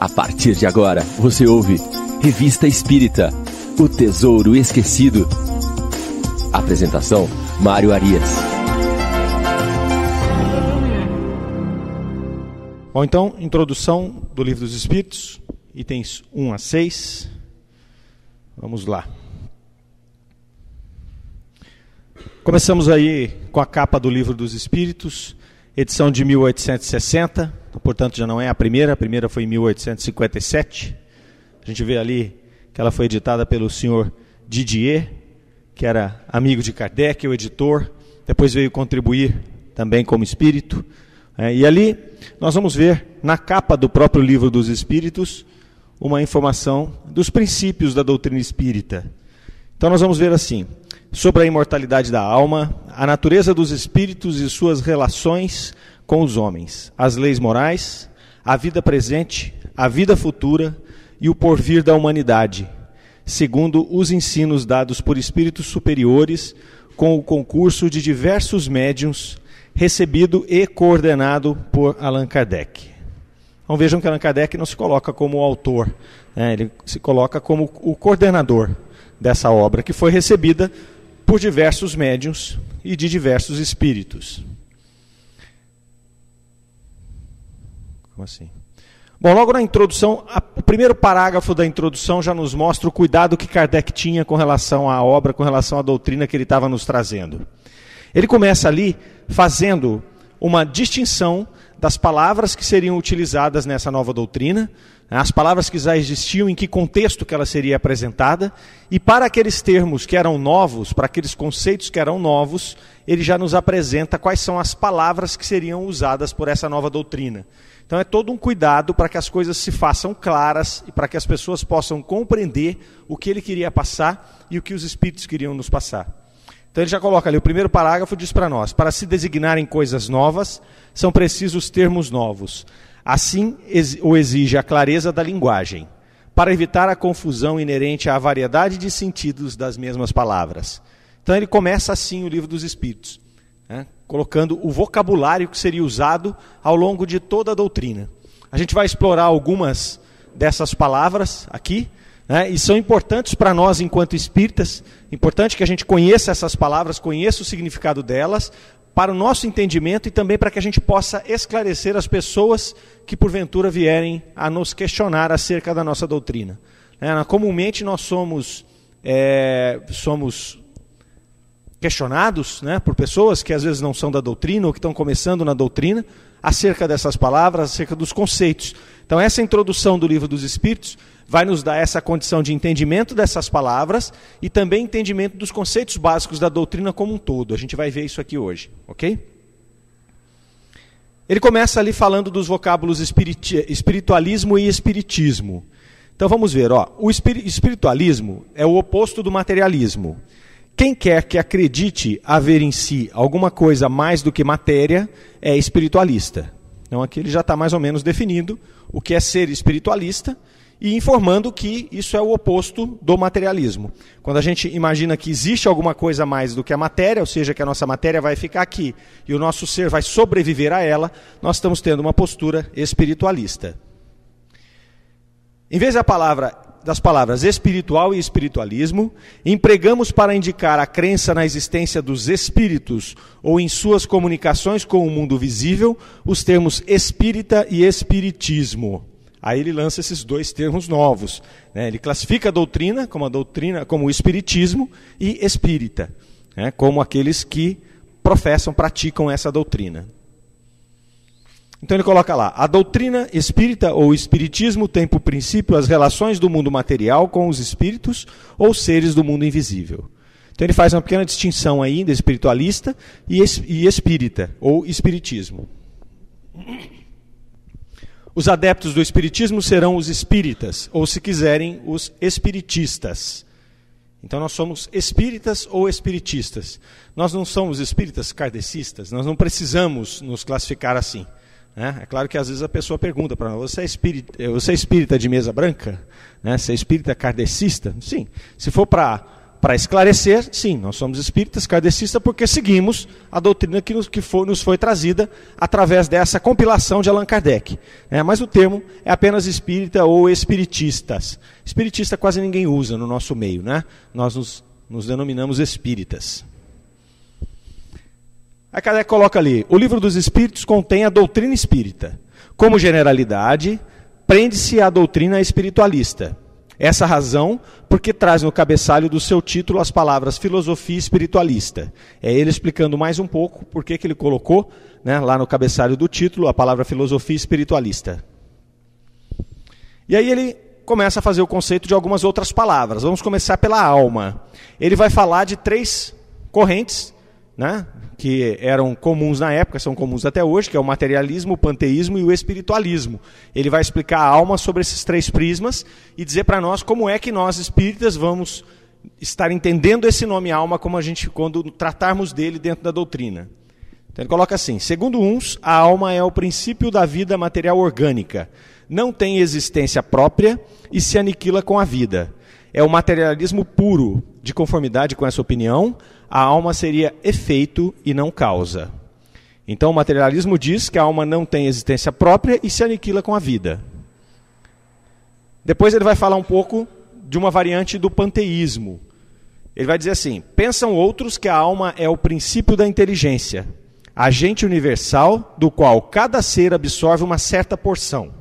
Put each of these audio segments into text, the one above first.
A partir de agora, você ouve Revista Espírita O Tesouro Esquecido. Apresentação: Mário Arias. Bom, então, introdução do Livro dos Espíritos, itens 1 a 6. Vamos lá. Começamos aí com a capa do Livro dos Espíritos, edição de 1860, portanto já não é a primeira, a primeira foi em 1857. A gente vê ali que ela foi editada pelo senhor Didier, que era amigo de Kardec, o editor, depois veio contribuir também como espírito. É, e ali nós vamos ver na capa do próprio Livro dos Espíritos uma informação dos princípios da doutrina espírita. Então nós vamos ver assim: sobre a imortalidade da alma, a natureza dos espíritos e suas relações com os homens, as leis morais, a vida presente, a vida futura e o porvir da humanidade, segundo os ensinos dados por espíritos superiores, com o concurso de diversos médiums, recebido e coordenado por Allan Kardec. Então vejam que Allan Kardec não se coloca como autor, né? ele se coloca como o coordenador dessa obra, que foi recebida por diversos médiums e de diversos espíritos. Como assim? Bom, logo na introdução, a, o primeiro parágrafo da introdução já nos mostra o cuidado que Kardec tinha com relação à obra, com relação à doutrina que ele estava nos trazendo. Ele começa ali fazendo uma distinção das palavras que seriam utilizadas nessa nova doutrina, as palavras que já existiam, em que contexto que ela seria apresentada, e para aqueles termos que eram novos, para aqueles conceitos que eram novos, ele já nos apresenta quais são as palavras que seriam usadas por essa nova doutrina. Então é todo um cuidado para que as coisas se façam claras e para que as pessoas possam compreender o que ele queria passar e o que os espíritos queriam nos passar. Então ele já coloca ali, o primeiro parágrafo diz para nós: para se designarem coisas novas, são precisos termos novos. Assim o exige a clareza da linguagem, para evitar a confusão inerente à variedade de sentidos das mesmas palavras. Então ele começa assim o livro dos Espíritos, né? colocando o vocabulário que seria usado ao longo de toda a doutrina. A gente vai explorar algumas dessas palavras aqui, né? e são importantes para nós enquanto espíritas, importante que a gente conheça essas palavras, conheça o significado delas, para o nosso entendimento e também para que a gente possa esclarecer as pessoas que porventura vierem a nos questionar acerca da nossa doutrina. É, comumente nós somos, é, somos questionados né, por pessoas que às vezes não são da doutrina ou que estão começando na doutrina acerca dessas palavras, acerca dos conceitos. Então, essa introdução do livro dos Espíritos vai nos dar essa condição de entendimento dessas palavras e também entendimento dos conceitos básicos da doutrina como um todo. A gente vai ver isso aqui hoje, ok? Ele começa ali falando dos vocábulos espiritualismo e espiritismo. Então vamos ver, ó, o espiritualismo é o oposto do materialismo. Quem quer que acredite haver em si alguma coisa mais do que matéria é espiritualista. Então aqui ele já está mais ou menos definindo o que é ser espiritualista e informando que isso é o oposto do materialismo. Quando a gente imagina que existe alguma coisa mais do que a matéria, ou seja, que a nossa matéria vai ficar aqui e o nosso ser vai sobreviver a ela, nós estamos tendo uma postura espiritualista. Em vez da palavra, das palavras espiritual e espiritualismo, empregamos para indicar a crença na existência dos espíritos ou em suas comunicações com o mundo visível os termos espírita e espiritismo. Aí ele lança esses dois termos novos. Né? Ele classifica a doutrina como a doutrina, como o espiritismo e espírita, né? como aqueles que professam, praticam essa doutrina. Então ele coloca lá: a doutrina espírita ou espiritismo tem por princípio as relações do mundo material com os espíritos ou seres do mundo invisível. Então ele faz uma pequena distinção ainda espiritualista e espírita ou espiritismo. Os adeptos do espiritismo serão os espíritas, ou se quiserem, os espiritistas. Então nós somos espíritas ou espiritistas. Nós não somos espíritas kardecistas, nós não precisamos nos classificar assim. Né? É claro que às vezes a pessoa pergunta para nós: você é, espírita, você é espírita de mesa branca? Né? Você é espírita kardecista? Sim. Se for para para esclarecer, sim, nós somos espíritas kardecistas porque seguimos a doutrina que nos, que foi, nos foi trazida através dessa compilação de Allan Kardec. É, mas o termo é apenas espírita ou espiritistas. Espiritista quase ninguém usa no nosso meio, né? Nós nos, nos denominamos espíritas. Aí Kardec coloca ali: o livro dos Espíritos contém a doutrina espírita. Como generalidade, prende-se à doutrina espiritualista essa razão, porque traz no cabeçalho do seu título as palavras filosofia espiritualista. É ele explicando mais um pouco por que ele colocou né, lá no cabeçalho do título a palavra filosofia espiritualista. E aí ele começa a fazer o conceito de algumas outras palavras. Vamos começar pela alma. Ele vai falar de três correntes né, que eram comuns na época, são comuns até hoje, que é o materialismo, o panteísmo e o espiritualismo. Ele vai explicar a alma sobre esses três prismas e dizer para nós como é que nós espíritas vamos estar entendendo esse nome alma como a gente quando tratarmos dele dentro da doutrina. Então ele coloca assim: segundo uns, a alma é o princípio da vida material orgânica, não tem existência própria e se aniquila com a vida. É o materialismo puro, de conformidade com essa opinião, a alma seria efeito e não causa. Então o materialismo diz que a alma não tem existência própria e se aniquila com a vida. Depois ele vai falar um pouco de uma variante do panteísmo. Ele vai dizer assim: pensam outros que a alma é o princípio da inteligência, agente universal do qual cada ser absorve uma certa porção.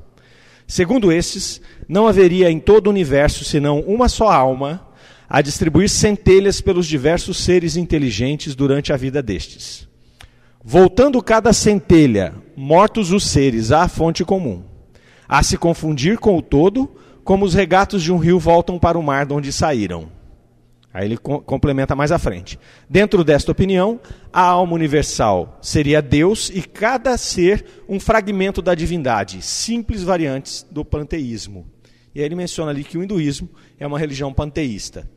Segundo estes, não haveria em todo o universo senão uma só alma a distribuir centelhas pelos diversos seres inteligentes durante a vida destes. Voltando cada centelha, mortos os seres à fonte comum, a se confundir com o todo, como os regatos de um rio voltam para o mar de onde saíram. Aí ele complementa mais à frente. Dentro desta opinião, a alma universal seria Deus e cada ser um fragmento da divindade, simples variantes do panteísmo. E aí ele menciona ali que o hinduísmo é uma religião panteísta.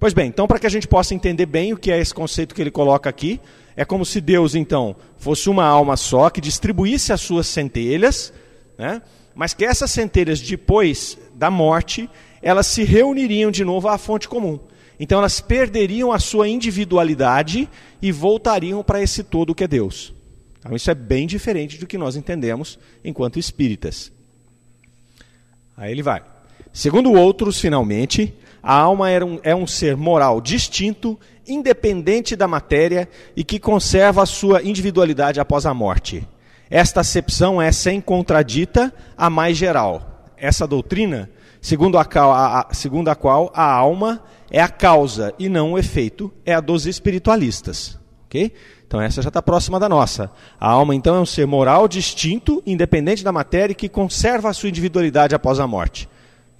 Pois bem, então para que a gente possa entender bem o que é esse conceito que ele coloca aqui, é como se Deus então fosse uma alma só que distribuísse as suas centelhas, né? mas que essas centelhas depois da morte, elas se reuniriam de novo à fonte comum. Então elas perderiam a sua individualidade e voltariam para esse todo que é Deus. Então isso é bem diferente do que nós entendemos enquanto espíritas. Aí ele vai. Segundo outros, finalmente, a alma um, é um ser moral distinto, independente da matéria e que conserva a sua individualidade após a morte. Esta acepção é, sem contradita, a mais geral. Essa doutrina, segundo a, a, a, segundo a qual a alma é a causa e não o efeito, é a dos espiritualistas. Okay? Então essa já está próxima da nossa. A alma, então, é um ser moral distinto, independente da matéria e que conserva a sua individualidade após a morte.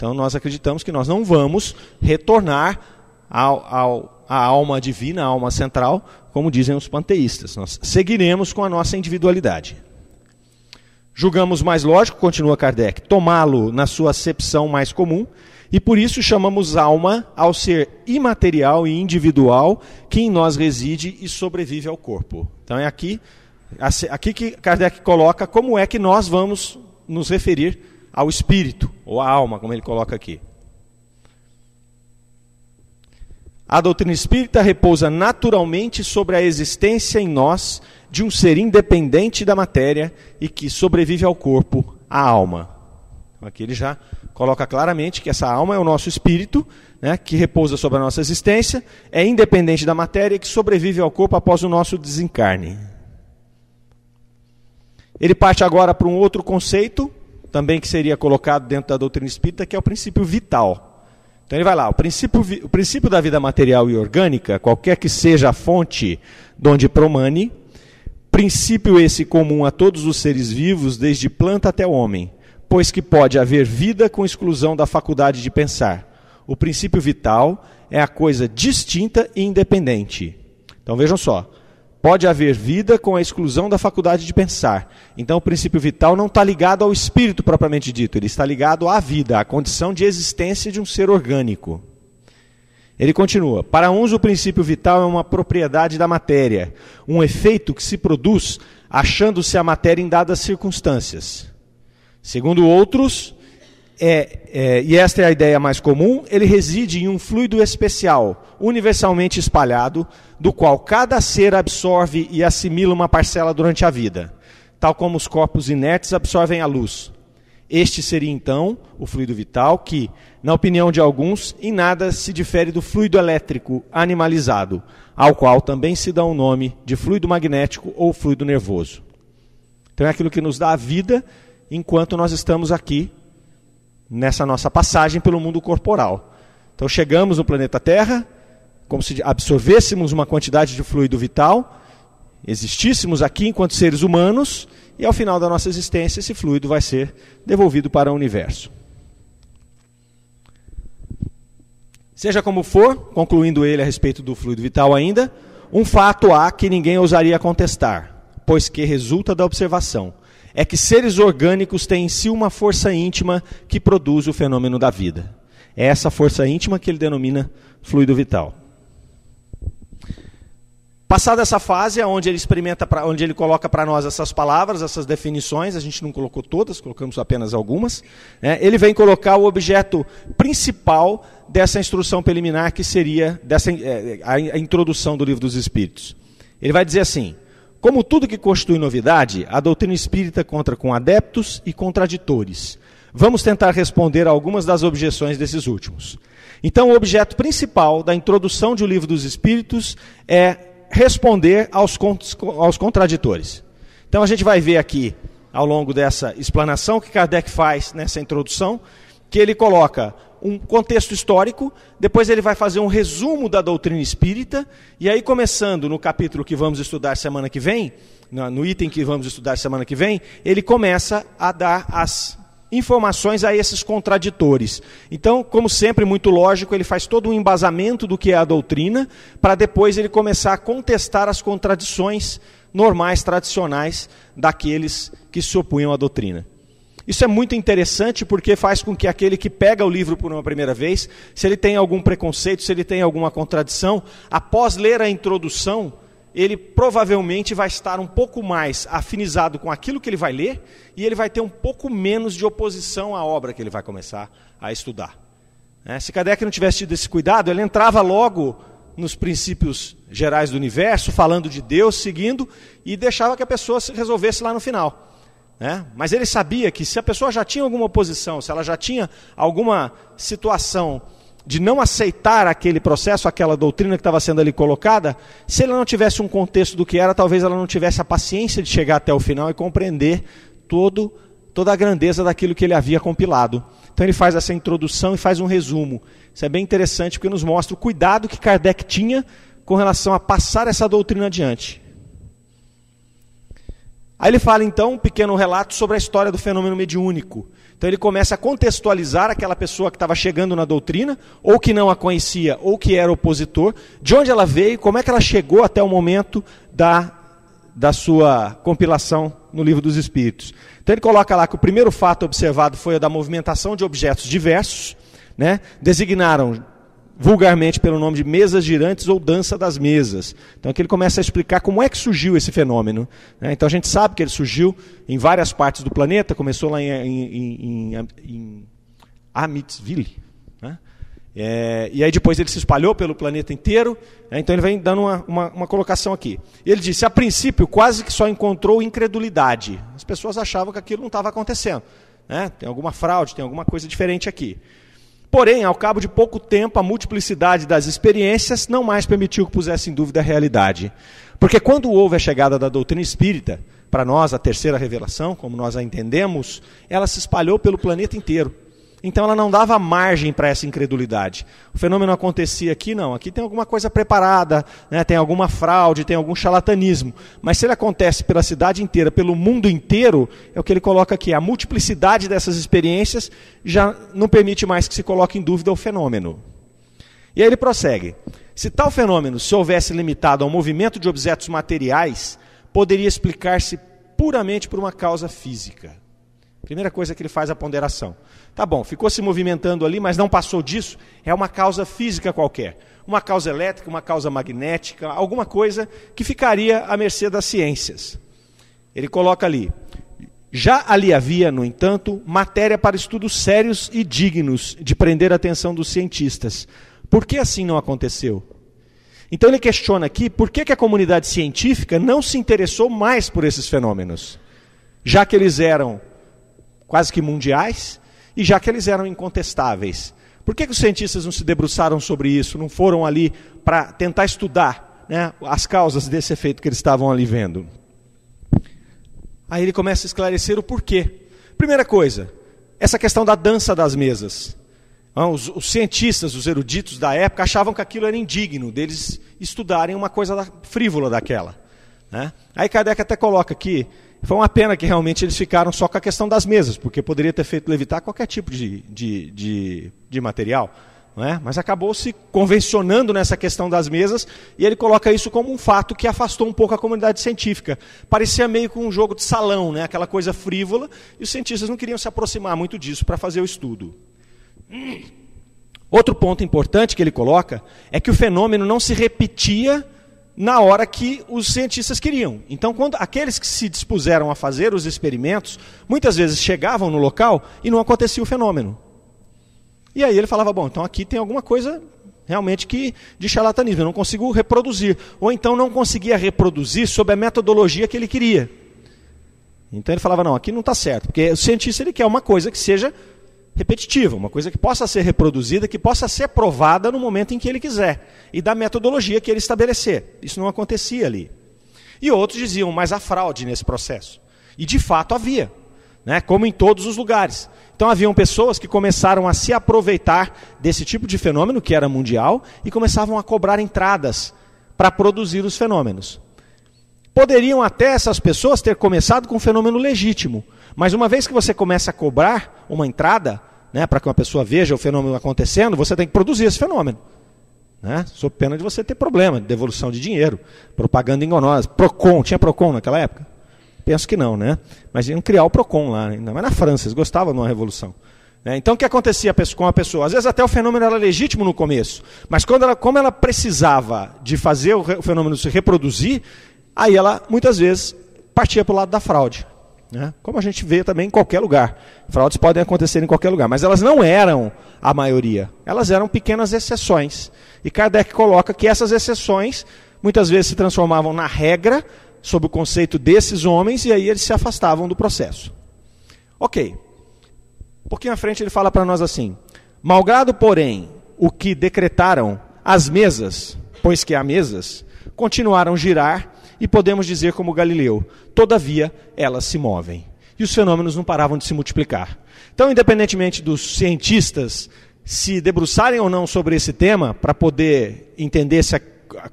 Então nós acreditamos que nós não vamos retornar ao, ao, à alma divina, à alma central, como dizem os panteístas. Nós seguiremos com a nossa individualidade. Julgamos mais lógico, continua Kardec, tomá-lo na sua acepção mais comum, e por isso chamamos alma ao ser imaterial e individual que em nós reside e sobrevive ao corpo. Então é aqui, aqui que Kardec coloca como é que nós vamos nos referir ao espírito, ou à alma, como ele coloca aqui. A doutrina espírita repousa naturalmente sobre a existência em nós de um ser independente da matéria e que sobrevive ao corpo, a alma. Aqui ele já coloca claramente que essa alma é o nosso espírito, né, que repousa sobre a nossa existência, é independente da matéria e que sobrevive ao corpo após o nosso desencarne. Ele parte agora para um outro conceito, também que seria colocado dentro da doutrina espírita, que é o princípio vital. Então ele vai lá, o princípio, o princípio da vida material e orgânica, qualquer que seja a fonte de onde promane, princípio esse comum a todos os seres vivos, desde planta até homem, pois que pode haver vida com exclusão da faculdade de pensar. O princípio vital é a coisa distinta e independente. Então vejam só, Pode haver vida com a exclusão da faculdade de pensar. Então, o princípio vital não está ligado ao espírito propriamente dito, ele está ligado à vida, à condição de existência de um ser orgânico. Ele continua: Para uns, o princípio vital é uma propriedade da matéria, um efeito que se produz achando-se a matéria em dadas circunstâncias. Segundo outros, é, é, e esta é a ideia mais comum, ele reside em um fluido especial, universalmente espalhado, do qual cada ser absorve e assimila uma parcela durante a vida, tal como os corpos inertes absorvem a luz. Este seria então o fluido vital que, na opinião de alguns, em nada se difere do fluido elétrico animalizado, ao qual também se dá o nome de fluido magnético ou fluido nervoso. Então é aquilo que nos dá a vida enquanto nós estamos aqui nessa nossa passagem pelo mundo corporal. Então chegamos no planeta Terra, como se absorvêssemos uma quantidade de fluido vital, existíssemos aqui enquanto seres humanos, e ao final da nossa existência esse fluido vai ser devolvido para o universo. Seja como for, concluindo ele a respeito do fluido vital ainda, um fato há que ninguém ousaria contestar, pois que resulta da observação é que seres orgânicos têm em si uma força íntima que produz o fenômeno da vida. É essa força íntima que ele denomina fluido vital. Passada essa fase, onde ele experimenta, pra, onde ele coloca para nós essas palavras, essas definições, a gente não colocou todas, colocamos apenas algumas. Né, ele vem colocar o objeto principal dessa instrução preliminar, que seria dessa, é, a, a introdução do livro dos Espíritos. Ele vai dizer assim: como tudo que constitui novidade, a doutrina espírita contra com adeptos e contraditores. Vamos tentar responder a algumas das objeções desses últimos. Então, o objeto principal da introdução de O Livro dos Espíritos é responder aos, aos contraditores. Então, a gente vai ver aqui, ao longo dessa explanação que Kardec faz nessa introdução, que ele coloca um contexto histórico, depois ele vai fazer um resumo da doutrina espírita, e aí, começando no capítulo que vamos estudar semana que vem, no item que vamos estudar semana que vem, ele começa a dar as informações a esses contraditores. Então, como sempre, muito lógico, ele faz todo um embasamento do que é a doutrina, para depois ele começar a contestar as contradições normais, tradicionais, daqueles que se opunham à doutrina. Isso é muito interessante porque faz com que aquele que pega o livro por uma primeira vez, se ele tem algum preconceito, se ele tem alguma contradição, após ler a introdução, ele provavelmente vai estar um pouco mais afinizado com aquilo que ele vai ler e ele vai ter um pouco menos de oposição à obra que ele vai começar a estudar. É, se Kardec não tivesse tido esse cuidado, ele entrava logo nos princípios gerais do universo, falando de Deus, seguindo, e deixava que a pessoa se resolvesse lá no final. Né? Mas ele sabia que se a pessoa já tinha alguma oposição, se ela já tinha alguma situação de não aceitar aquele processo, aquela doutrina que estava sendo ali colocada, se ele não tivesse um contexto do que era, talvez ela não tivesse a paciência de chegar até o final e compreender todo, toda a grandeza daquilo que ele havia compilado. Então ele faz essa introdução e faz um resumo. Isso é bem interessante porque nos mostra o cuidado que Kardec tinha com relação a passar essa doutrina adiante. Aí ele fala então um pequeno relato sobre a história do fenômeno mediúnico. Então ele começa a contextualizar aquela pessoa que estava chegando na doutrina, ou que não a conhecia, ou que era opositor, de onde ela veio, como é que ela chegou até o momento da, da sua compilação no livro dos Espíritos. Então ele coloca lá que o primeiro fato observado foi o da movimentação de objetos diversos, né? designaram vulgarmente pelo nome de mesas girantes ou dança das mesas. Então aqui ele começa a explicar como é que surgiu esse fenômeno. Né? Então a gente sabe que ele surgiu em várias partes do planeta, começou lá em, em, em, em Amityville. Né? É, e aí depois ele se espalhou pelo planeta inteiro. Né? Então ele vem dando uma, uma, uma colocação aqui. Ele disse, a princípio quase que só encontrou incredulidade. As pessoas achavam que aquilo não estava acontecendo. Né? Tem alguma fraude, tem alguma coisa diferente aqui. Porém, ao cabo de pouco tempo, a multiplicidade das experiências não mais permitiu que pusesse em dúvida a realidade. Porque quando houve a chegada da doutrina espírita, para nós a terceira revelação, como nós a entendemos, ela se espalhou pelo planeta inteiro. Então ela não dava margem para essa incredulidade. O fenômeno acontecia aqui, não. Aqui tem alguma coisa preparada, né? tem alguma fraude, tem algum charlatanismo. Mas se ele acontece pela cidade inteira, pelo mundo inteiro, é o que ele coloca aqui. A multiplicidade dessas experiências já não permite mais que se coloque em dúvida o fenômeno. E aí ele prossegue. Se tal fenômeno se houvesse limitado ao movimento de objetos materiais, poderia explicar-se puramente por uma causa física. Primeira coisa que ele faz a ponderação. Tá bom, ficou se movimentando ali, mas não passou disso, é uma causa física qualquer. Uma causa elétrica, uma causa magnética, alguma coisa que ficaria à mercê das ciências. Ele coloca ali: Já ali havia, no entanto, matéria para estudos sérios e dignos de prender a atenção dos cientistas. Por que assim não aconteceu? Então ele questiona aqui por que, que a comunidade científica não se interessou mais por esses fenômenos, já que eles eram quase que mundiais e já que eles eram incontestáveis. Por que, que os cientistas não se debruçaram sobre isso, não foram ali para tentar estudar né, as causas desse efeito que eles estavam ali vendo? Aí ele começa a esclarecer o porquê. Primeira coisa, essa questão da dança das mesas. Os, os, cientistas, os eruditos da época, achavam que aquilo era indigno deles estudarem uma coisa frívola daquela. Né? Aí Kardec até coloca aqui, foi uma pena que realmente eles ficaram só com a questão das mesas, porque poderia ter feito levitar qualquer tipo de, de, de, de material. É? Mas acabou se convencionando nessa questão das mesas e ele coloca isso como um fato que afastou um pouco a comunidade científica. Parecia meio com um jogo de salão, né? aquela coisa frívola, e os cientistas não queriam se aproximar muito disso para fazer o estudo. Outro ponto importante que ele coloca é que o fenômeno não se repetia na hora que os cientistas queriam. Então, quando aqueles que se dispuseram a fazer os experimentos, muitas vezes chegavam no local e não acontecia o fenômeno. E aí ele falava: bom, então aqui tem alguma coisa realmente que de charlatanismo, eu não consigo reproduzir. Ou então não conseguia reproduzir sob a metodologia que ele queria. Então ele falava: não, aqui não está certo, porque o cientista ele quer uma coisa que seja repetitiva, uma coisa que possa ser reproduzida, que possa ser provada no momento em que ele quiser, e da metodologia que ele estabelecer. Isso não acontecia ali. E outros diziam, mas há fraude nesse processo. E de fato havia, né? como em todos os lugares. Então haviam pessoas que começaram a se aproveitar desse tipo de fenômeno, que era mundial, e começavam a cobrar entradas para produzir os fenômenos. Poderiam até essas pessoas ter começado com um fenômeno legítimo, mas uma vez que você começa a cobrar uma entrada, né, para que uma pessoa veja o fenômeno acontecendo, você tem que produzir esse fenômeno. Né? Sob pena de você ter problema de devolução de dinheiro, propaganda enganosa. Procon, tinha Procon naquela época? Penso que não, né? Mas iam criar o PROCON lá, ainda mais na França, eles gostavam de uma revolução. Né? Então o que acontecia com a pessoa? Às vezes até o fenômeno era legítimo no começo, mas quando ela, como ela precisava de fazer o fenômeno se reproduzir, aí ela muitas vezes partia para o lado da fraude. Né? Como a gente vê também em qualquer lugar. Fraudes podem acontecer em qualquer lugar, mas elas não eram a maioria. Elas eram pequenas exceções. E Kardec coloca que essas exceções muitas vezes se transformavam na regra sob o conceito desses homens e aí eles se afastavam do processo. Ok. Um pouquinho à frente ele fala para nós assim: Malgrado, porém, o que decretaram as mesas, pois que há mesas, continuaram a girar e podemos dizer como Galileu, todavia elas se movem. E os fenômenos não paravam de se multiplicar. Então, independentemente dos cientistas se debruçarem ou não sobre esse tema, para poder entender se a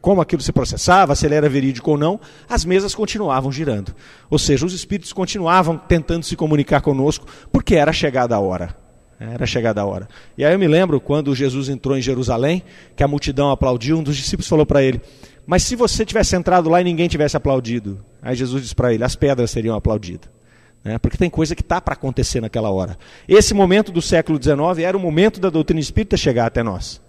como aquilo se processava, se ele era verídico ou não, as mesas continuavam girando. Ou seja, os espíritos continuavam tentando se comunicar conosco, porque era chegada a hora. Era chegada a hora. E aí eu me lembro quando Jesus entrou em Jerusalém, que a multidão aplaudiu, um dos discípulos falou para ele: Mas se você tivesse entrado lá e ninguém tivesse aplaudido? Aí Jesus disse para ele: As pedras seriam aplaudidas. Né? Porque tem coisa que está para acontecer naquela hora. Esse momento do século XIX era o momento da doutrina espírita chegar até nós.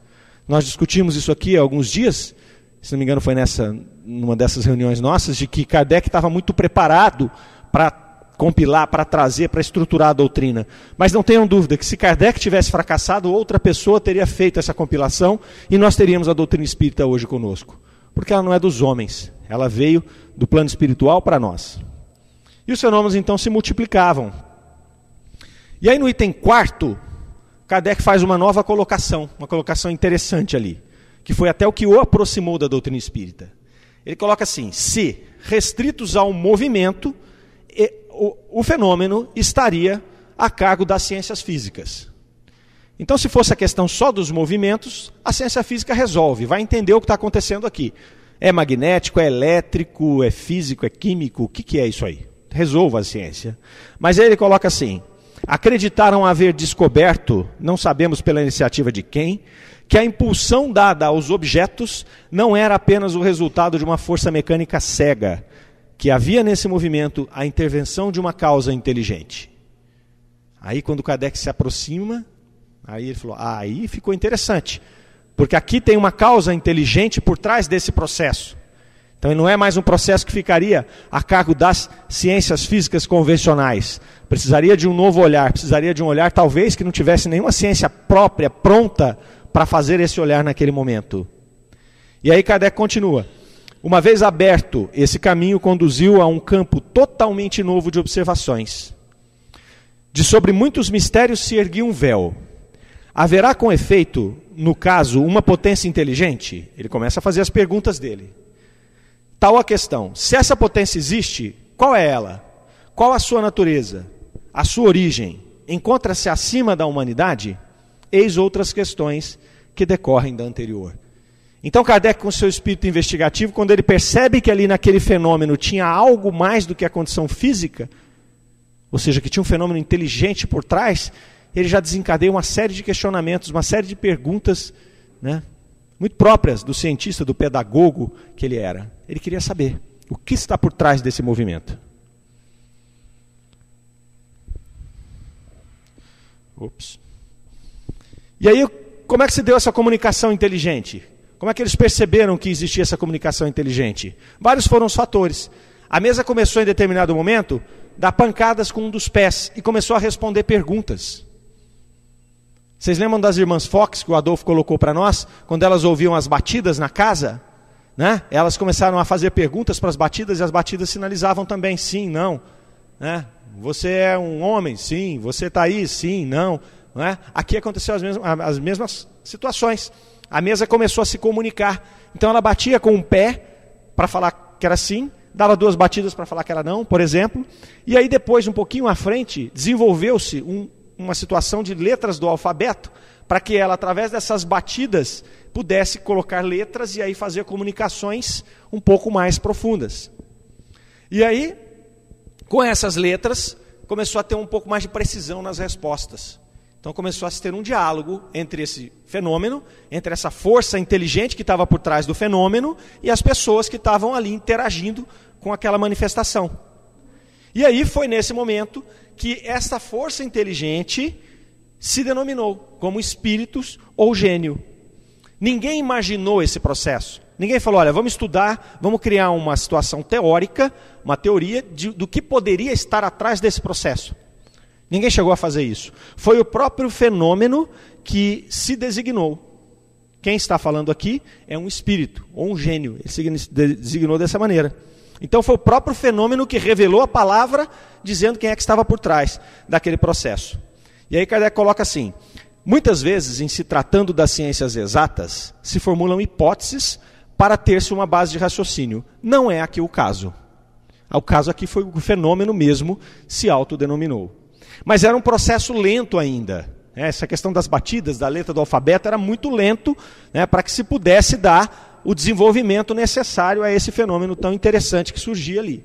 Nós discutimos isso aqui há alguns dias se não me engano foi nessa numa dessas reuniões nossas, de que Kardec estava muito preparado para compilar, para trazer, para estruturar a doutrina. Mas não tenham dúvida que se Kardec tivesse fracassado, outra pessoa teria feito essa compilação e nós teríamos a doutrina espírita hoje conosco. Porque ela não é dos homens, ela veio do plano espiritual para nós. E os fenômenos então se multiplicavam. E aí no item quarto, Kardec faz uma nova colocação, uma colocação interessante ali que foi até o que o aproximou da doutrina espírita. Ele coloca assim: se restritos ao movimento, o, o fenômeno estaria a cargo das ciências físicas. Então, se fosse a questão só dos movimentos, a ciência física resolve, vai entender o que está acontecendo aqui. É magnético, é elétrico, é físico, é químico, o que, que é isso aí? Resolva a ciência. Mas aí ele coloca assim: acreditaram haver descoberto, não sabemos pela iniciativa de quem, que a impulsão dada aos objetos não era apenas o resultado de uma força mecânica cega, que havia nesse movimento a intervenção de uma causa inteligente. Aí, quando o Kardec se aproxima, aí ele falou: ah, aí ficou interessante, porque aqui tem uma causa inteligente por trás desse processo. Então não é mais um processo que ficaria a cargo das ciências físicas convencionais. Precisaria de um novo olhar, precisaria de um olhar talvez que não tivesse nenhuma ciência própria pronta para fazer esse olhar naquele momento. E aí Kardec continua. Uma vez aberto, esse caminho conduziu a um campo totalmente novo de observações. De sobre muitos mistérios se erguia um véu. Haverá com efeito, no caso, uma potência inteligente? Ele começa a fazer as perguntas dele. Tal a questão: se essa potência existe, qual é ela? Qual a sua natureza? A sua origem? Encontra-se acima da humanidade? Eis outras questões que decorrem da anterior. Então, Kardec, com seu espírito investigativo, quando ele percebe que ali naquele fenômeno tinha algo mais do que a condição física, ou seja, que tinha um fenômeno inteligente por trás, ele já desencadeia uma série de questionamentos, uma série de perguntas, né, muito próprias do cientista, do pedagogo que ele era. Ele queria saber o que está por trás desse movimento. Ops. E aí, como é que se deu essa comunicação inteligente? Como é que eles perceberam que existia essa comunicação inteligente? Vários foram os fatores. A mesa começou em determinado momento a dar pancadas com um dos pés e começou a responder perguntas. Vocês lembram das irmãs Fox que o Adolfo colocou para nós? Quando elas ouviam as batidas na casa, né? elas começaram a fazer perguntas para as batidas e as batidas sinalizavam também sim, não. Né? Você é um homem? Sim. Você está aí? Sim, não. não é? Aqui aconteceu as mesmas, as mesmas situações. A mesa começou a se comunicar. Então ela batia com um pé para falar que era sim, dava duas batidas para falar que era não, por exemplo. E aí depois, um pouquinho à frente, desenvolveu-se um, uma situação de letras do alfabeto, para que ela, através dessas batidas, pudesse colocar letras e aí fazer comunicações um pouco mais profundas. E aí, com essas letras, começou a ter um pouco mais de precisão nas respostas. Então começou a se ter um diálogo entre esse fenômeno, entre essa força inteligente que estava por trás do fenômeno e as pessoas que estavam ali interagindo com aquela manifestação. E aí foi nesse momento que essa força inteligente se denominou como espíritos ou gênio. Ninguém imaginou esse processo. Ninguém falou, olha, vamos estudar, vamos criar uma situação teórica, uma teoria de, do que poderia estar atrás desse processo. Ninguém chegou a fazer isso. Foi o próprio fenômeno que se designou. Quem está falando aqui é um espírito ou um gênio. Ele se designou dessa maneira. Então foi o próprio fenômeno que revelou a palavra, dizendo quem é que estava por trás daquele processo. E aí Kardec coloca assim: muitas vezes, em se tratando das ciências exatas, se formulam hipóteses para ter-se uma base de raciocínio. Não é aqui o caso. O caso aqui foi o fenômeno mesmo se autodenominou. Mas era um processo lento ainda. Essa questão das batidas, da letra do alfabeto, era muito lento né, para que se pudesse dar o desenvolvimento necessário a esse fenômeno tão interessante que surgia ali.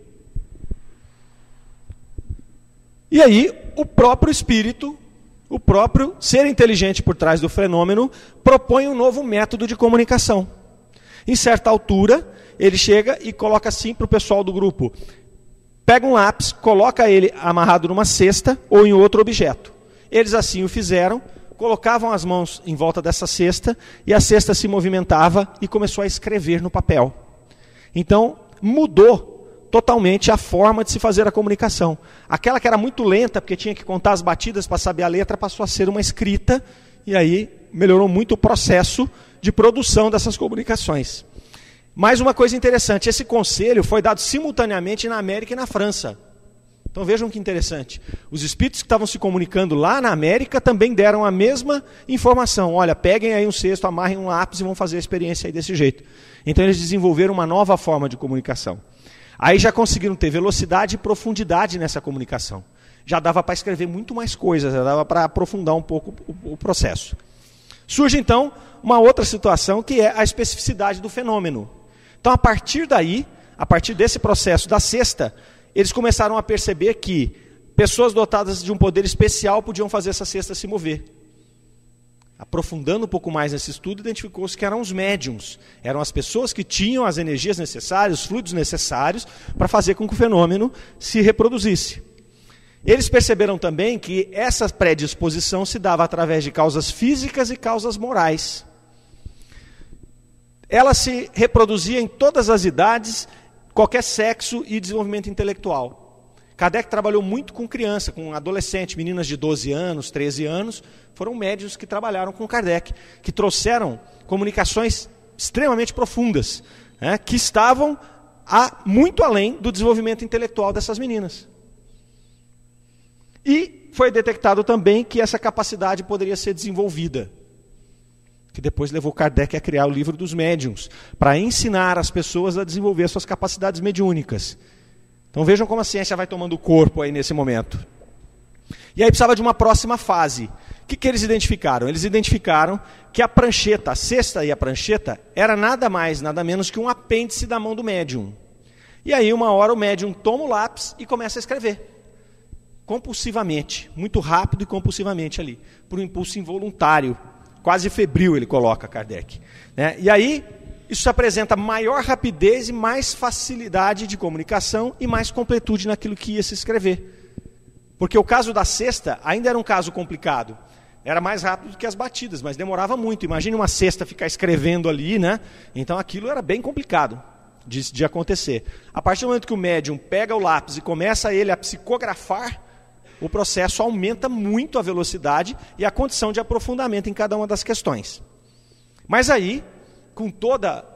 E aí, o próprio espírito, o próprio ser inteligente por trás do fenômeno, propõe um novo método de comunicação. Em certa altura, ele chega e coloca assim para o pessoal do grupo: pega um lápis, coloca ele amarrado numa cesta ou em outro objeto. Eles assim o fizeram colocavam as mãos em volta dessa cesta e a cesta se movimentava e começou a escrever no papel. Então, mudou totalmente a forma de se fazer a comunicação. Aquela que era muito lenta, porque tinha que contar as batidas para saber a letra, passou a ser uma escrita, e aí melhorou muito o processo de produção dessas comunicações. Mais uma coisa interessante: esse conselho foi dado simultaneamente na América e na França. Então vejam que interessante. Os espíritos que estavam se comunicando lá na América também deram a mesma informação. Olha, peguem aí um cesto, amarrem um lápis e vão fazer a experiência aí desse jeito. Então eles desenvolveram uma nova forma de comunicação. Aí já conseguiram ter velocidade e profundidade nessa comunicação. Já dava para escrever muito mais coisas, já dava para aprofundar um pouco o, o processo. Surge então uma outra situação que é a especificidade do fenômeno. Então a partir daí, a partir desse processo da sexta, eles começaram a perceber que pessoas dotadas de um poder especial podiam fazer essa cesta se mover. Aprofundando um pouco mais nesse estudo, identificou-se que eram os médiums, eram as pessoas que tinham as energias necessárias, os fluidos necessários para fazer com que o fenômeno se reproduzisse. Eles perceberam também que essa predisposição se dava através de causas físicas e causas morais. ela se reproduzia em todas as idades, qualquer sexo e desenvolvimento intelectual. Kardec trabalhou muito com criança, com adolescente, meninas de 12 anos, 13 anos, foram médios que trabalharam com Kardec, que trouxeram comunicações extremamente profundas, né, que estavam a, muito além do desenvolvimento intelectual dessas meninas. E foi detectado também que essa capacidade poderia ser desenvolvida. Que depois levou Kardec a criar o livro dos médiums, para ensinar as pessoas a desenvolver suas capacidades mediúnicas. Então vejam como a ciência vai tomando corpo aí nesse momento. E aí precisava de uma próxima fase. O que, que eles identificaram? Eles identificaram que a prancheta, a cesta e a prancheta, era nada mais, nada menos que um apêndice da mão do médium. E aí, uma hora, o médium toma o lápis e começa a escrever. Compulsivamente, muito rápido e compulsivamente ali, por um impulso involuntário, quase febril, ele coloca Kardec. Né? E aí, isso apresenta maior rapidez e mais facilidade de comunicação e mais completude naquilo que ia se escrever. Porque o caso da cesta ainda era um caso complicado. Era mais rápido do que as batidas, mas demorava muito. Imagine uma cesta ficar escrevendo ali, né? Então aquilo era bem complicado de, de acontecer. A partir do momento que o médium pega o lápis e começa ele a psicografar, o processo aumenta muito a velocidade e a condição de aprofundamento em cada uma das questões. Mas aí, com toda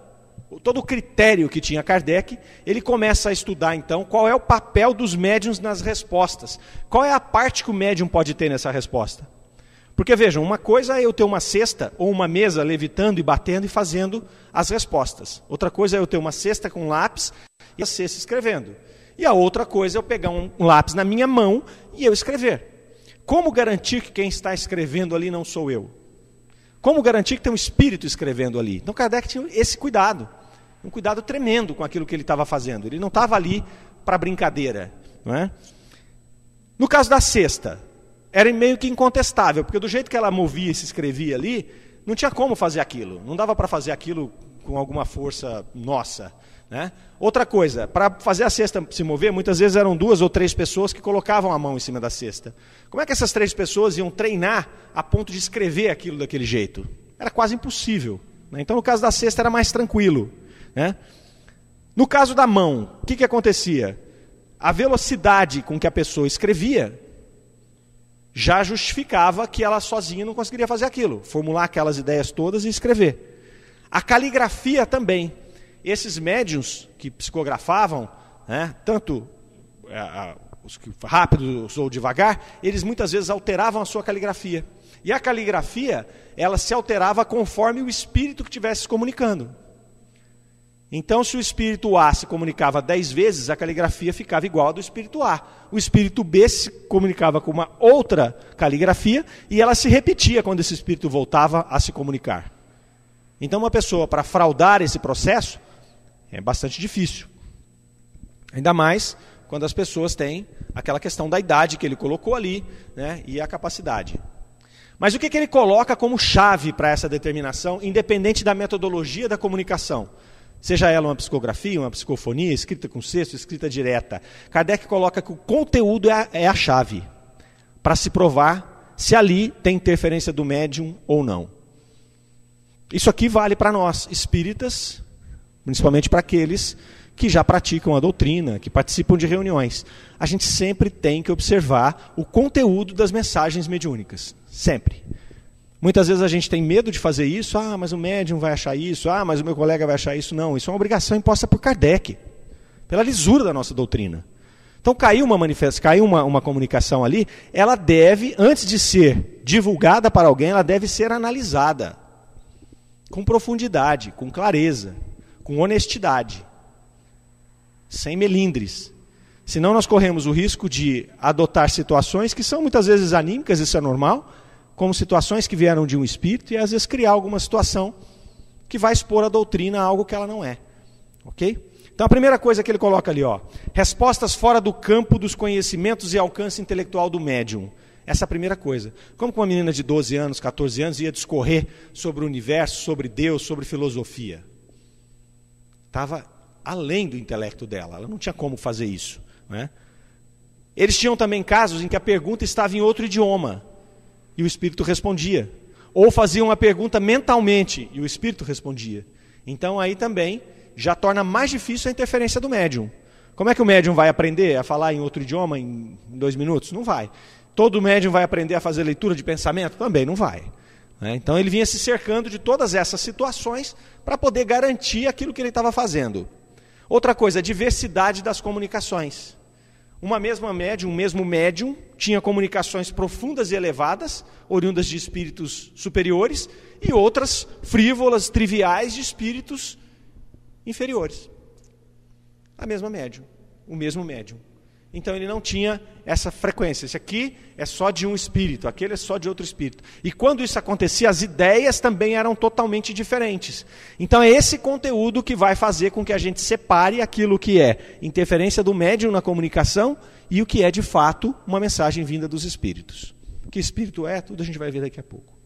todo o critério que tinha Kardec, ele começa a estudar então qual é o papel dos médiums nas respostas. Qual é a parte que o médium pode ter nessa resposta? Porque vejam, uma coisa é eu ter uma cesta ou uma mesa levitando e batendo e fazendo as respostas. Outra coisa é eu ter uma cesta com lápis e a cesta escrevendo. E a outra coisa é eu pegar um lápis na minha mão e eu escrever. Como garantir que quem está escrevendo ali não sou eu? Como garantir que tem um espírito escrevendo ali? Então Kardec tinha esse cuidado, um cuidado tremendo com aquilo que ele estava fazendo. Ele não estava ali para brincadeira. Não é? No caso da cesta, era meio que incontestável, porque do jeito que ela movia e se escrevia ali, não tinha como fazer aquilo. Não dava para fazer aquilo com alguma força nossa. Né? Outra coisa, para fazer a cesta se mover, muitas vezes eram duas ou três pessoas que colocavam a mão em cima da cesta. Como é que essas três pessoas iam treinar a ponto de escrever aquilo daquele jeito? Era quase impossível. Né? Então, no caso da cesta, era mais tranquilo. Né? No caso da mão, o que, que acontecia? A velocidade com que a pessoa escrevia já justificava que ela sozinha não conseguiria fazer aquilo, formular aquelas ideias todas e escrever. A caligrafia também. Esses médiums que psicografavam, né, tanto é, os que rápidos ou devagar, eles muitas vezes alteravam a sua caligrafia. E a caligrafia, ela se alterava conforme o espírito que estivesse se comunicando. Então, se o espírito A se comunicava dez vezes, a caligrafia ficava igual à do espírito A. O espírito B se comunicava com uma outra caligrafia e ela se repetia quando esse espírito voltava a se comunicar. Então, uma pessoa, para fraudar esse processo, é bastante difícil. Ainda mais quando as pessoas têm aquela questão da idade que ele colocou ali né, e a capacidade. Mas o que, que ele coloca como chave para essa determinação, independente da metodologia da comunicação? Seja ela uma psicografia, uma psicofonia, escrita com sexto, escrita direta. Kardec coloca que o conteúdo é a, é a chave para se provar se ali tem interferência do médium ou não. Isso aqui vale para nós, espíritas, principalmente para aqueles que já praticam a doutrina, que participam de reuniões. A gente sempre tem que observar o conteúdo das mensagens mediúnicas. Sempre. Muitas vezes a gente tem medo de fazer isso, ah, mas o médium vai achar isso, ah, mas o meu colega vai achar isso. Não, isso é uma obrigação imposta por Kardec, pela lisura da nossa doutrina. Então caiu uma manifestação, caiu uma, uma comunicação ali, ela deve, antes de ser divulgada para alguém, ela deve ser analisada com profundidade, com clareza, com honestidade, sem melindres. Senão nós corremos o risco de adotar situações que são muitas vezes anímicas, isso é normal, como situações que vieram de um espírito e às vezes criar alguma situação que vai expor a doutrina a algo que ela não é. Ok? Então a primeira coisa que ele coloca ali, ó, respostas fora do campo dos conhecimentos e alcance intelectual do médium. Essa é a primeira coisa. Como que uma menina de 12 anos, 14 anos ia discorrer sobre o universo, sobre Deus, sobre filosofia? Estava além do intelecto dela, ela não tinha como fazer isso. Né? Eles tinham também casos em que a pergunta estava em outro idioma e o espírito respondia. Ou fazia uma pergunta mentalmente e o espírito respondia. Então aí também já torna mais difícil a interferência do médium. Como é que o médium vai aprender a falar em outro idioma em dois minutos? Não vai. Todo médium vai aprender a fazer leitura de pensamento? Também não vai. Né? Então ele vinha se cercando de todas essas situações para poder garantir aquilo que ele estava fazendo. Outra coisa, a diversidade das comunicações. Uma mesma médium, um mesmo médium, tinha comunicações profundas e elevadas, oriundas de espíritos superiores, e outras frívolas, triviais, de espíritos inferiores. A mesma médium, o mesmo médium. Então ele não tinha essa frequência. Esse aqui é só de um espírito, aquele é só de outro espírito. E quando isso acontecia, as ideias também eram totalmente diferentes. Então é esse conteúdo que vai fazer com que a gente separe aquilo que é interferência do médium na comunicação e o que é de fato uma mensagem vinda dos espíritos. Que espírito é, tudo a gente vai ver daqui a pouco.